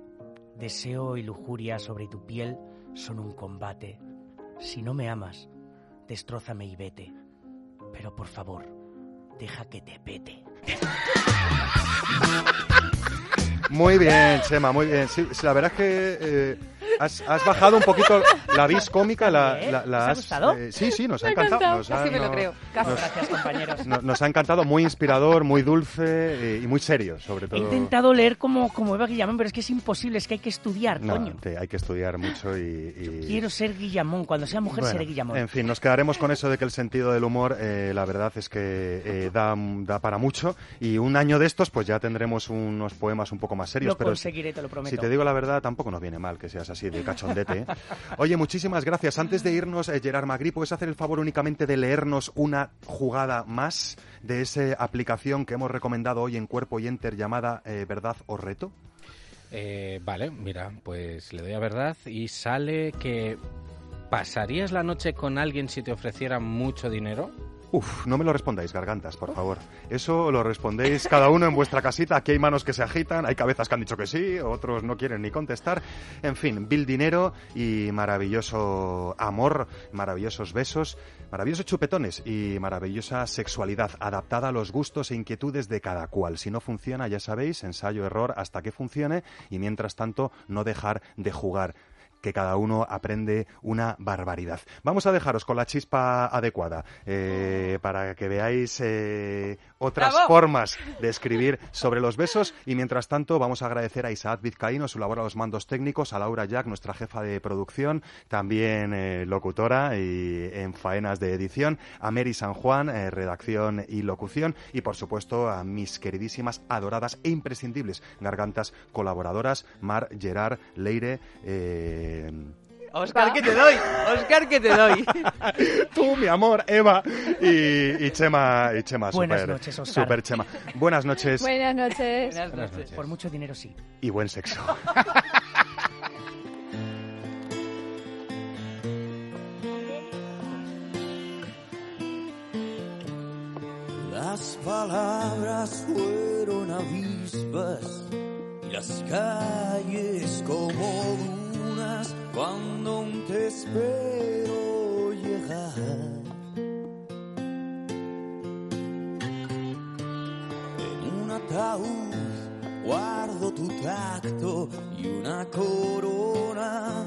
Speaker 3: Deseo y lujuria sobre tu piel son un combate. Si no me amas, destrózame y vete. Pero por favor, deja que te pete.
Speaker 1: Muy bien, Chema, muy bien. Sí, la verdad es que eh, has, has bajado un poquito la vis cómica. La, la- la
Speaker 3: ¿Os ha
Speaker 1: has-
Speaker 3: gustado?
Speaker 1: eh, sí, sí, nos ha
Speaker 3: Me ha
Speaker 1: encantado.
Speaker 3: encantado.
Speaker 1: Nos ha-
Speaker 3: me lo
Speaker 1: no-
Speaker 3: creo. Casi.
Speaker 1: nos-
Speaker 3: Gracias, compañeros.
Speaker 1: no- nos ha encantado, muy inspirador, muy dulce eh, y muy serio, sobre
Speaker 3: He
Speaker 1: todo.
Speaker 3: intentado leer como, como Eva Guillamón, pero es que es imposible, es que hay que estudiar,
Speaker 1: No,
Speaker 3: coño.
Speaker 1: te- hay que estudiar mucho y... y-
Speaker 3: Quiero ser Guillamón, cuando sea mujer
Speaker 1: Bueno,
Speaker 3: seré Guillamón.
Speaker 1: En fin, nos quedaremos con eso de que el sentido del humor, eh, la verdad es que eh, da, da para mucho. Y un año de estos, pues ya tendremos unos poemas un poco más serios.
Speaker 3: Lo
Speaker 1: pero
Speaker 3: conseguiré, te lo prometo.
Speaker 1: Si te digo la verdad, tampoco nos viene mal que seas así de cachondete. ¿eh? Oye, muchísimas gracias. Antes de irnos, eh, Gerard Magri, ¿puedes hacer el favor únicamente de leernos una jugada más de esa aplicación que hemos recomendado hoy en Cuerpo y Enter llamada eh, Verdad o Reto?
Speaker 6: Eh, vale, mira, pues le doy a verdad y sale que ¿pasarías la noche con alguien si te ofreciera mucho dinero?
Speaker 1: Uf, no me lo respondáis, gargantas, por favor. Eso lo respondéis cada uno en vuestra casita. Aquí hay manos que se agitan, hay cabezas que han dicho que sí, otros no quieren ni contestar. En fin, Bill Dinero y maravilloso amor, maravillosos besos, maravillosos chupetones y maravillosa sexualidad adaptada a los gustos e inquietudes de cada cual. Si no funciona, ya sabéis, ensayo, error hasta que funcione y mientras tanto no dejar de jugar que cada uno aprende una barbaridad. Vamos a dejaros con la chispa adecuada eh, para que veáis eh, otras
Speaker 14: ¡Bravo!
Speaker 1: formas de escribir sobre los besos y mientras tanto vamos a agradecer a Isaac Vizcaíno su labor a los mandos técnicos, a Laura Jack, nuestra jefa de producción, también eh, locutora y en faenas de edición, a Mary San Juan, eh, redacción y locución y por supuesto a mis queridísimas, adoradas e imprescindibles gargantas colaboradoras, Mar, Gerard, Leire, eh,
Speaker 5: Oscar, que te doy. Oscar, que te doy.
Speaker 1: Tú, mi amor, Eva y, y Chema, y Chema,
Speaker 3: Buenas
Speaker 1: super,
Speaker 3: noches, Oscar.
Speaker 1: super Chema. Buenas noches
Speaker 2: Buenas noches.
Speaker 3: Buenas noches. Por mucho dinero sí.
Speaker 1: y buen sexo.
Speaker 15: Las palabras fueron avispas y las calles como cuando aún te espero llegar. En un ataúd guardo tu tacto y una corona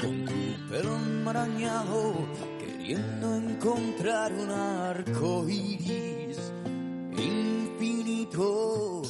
Speaker 15: con tu pelo enmarañado queriendo encontrar un arco iris infinito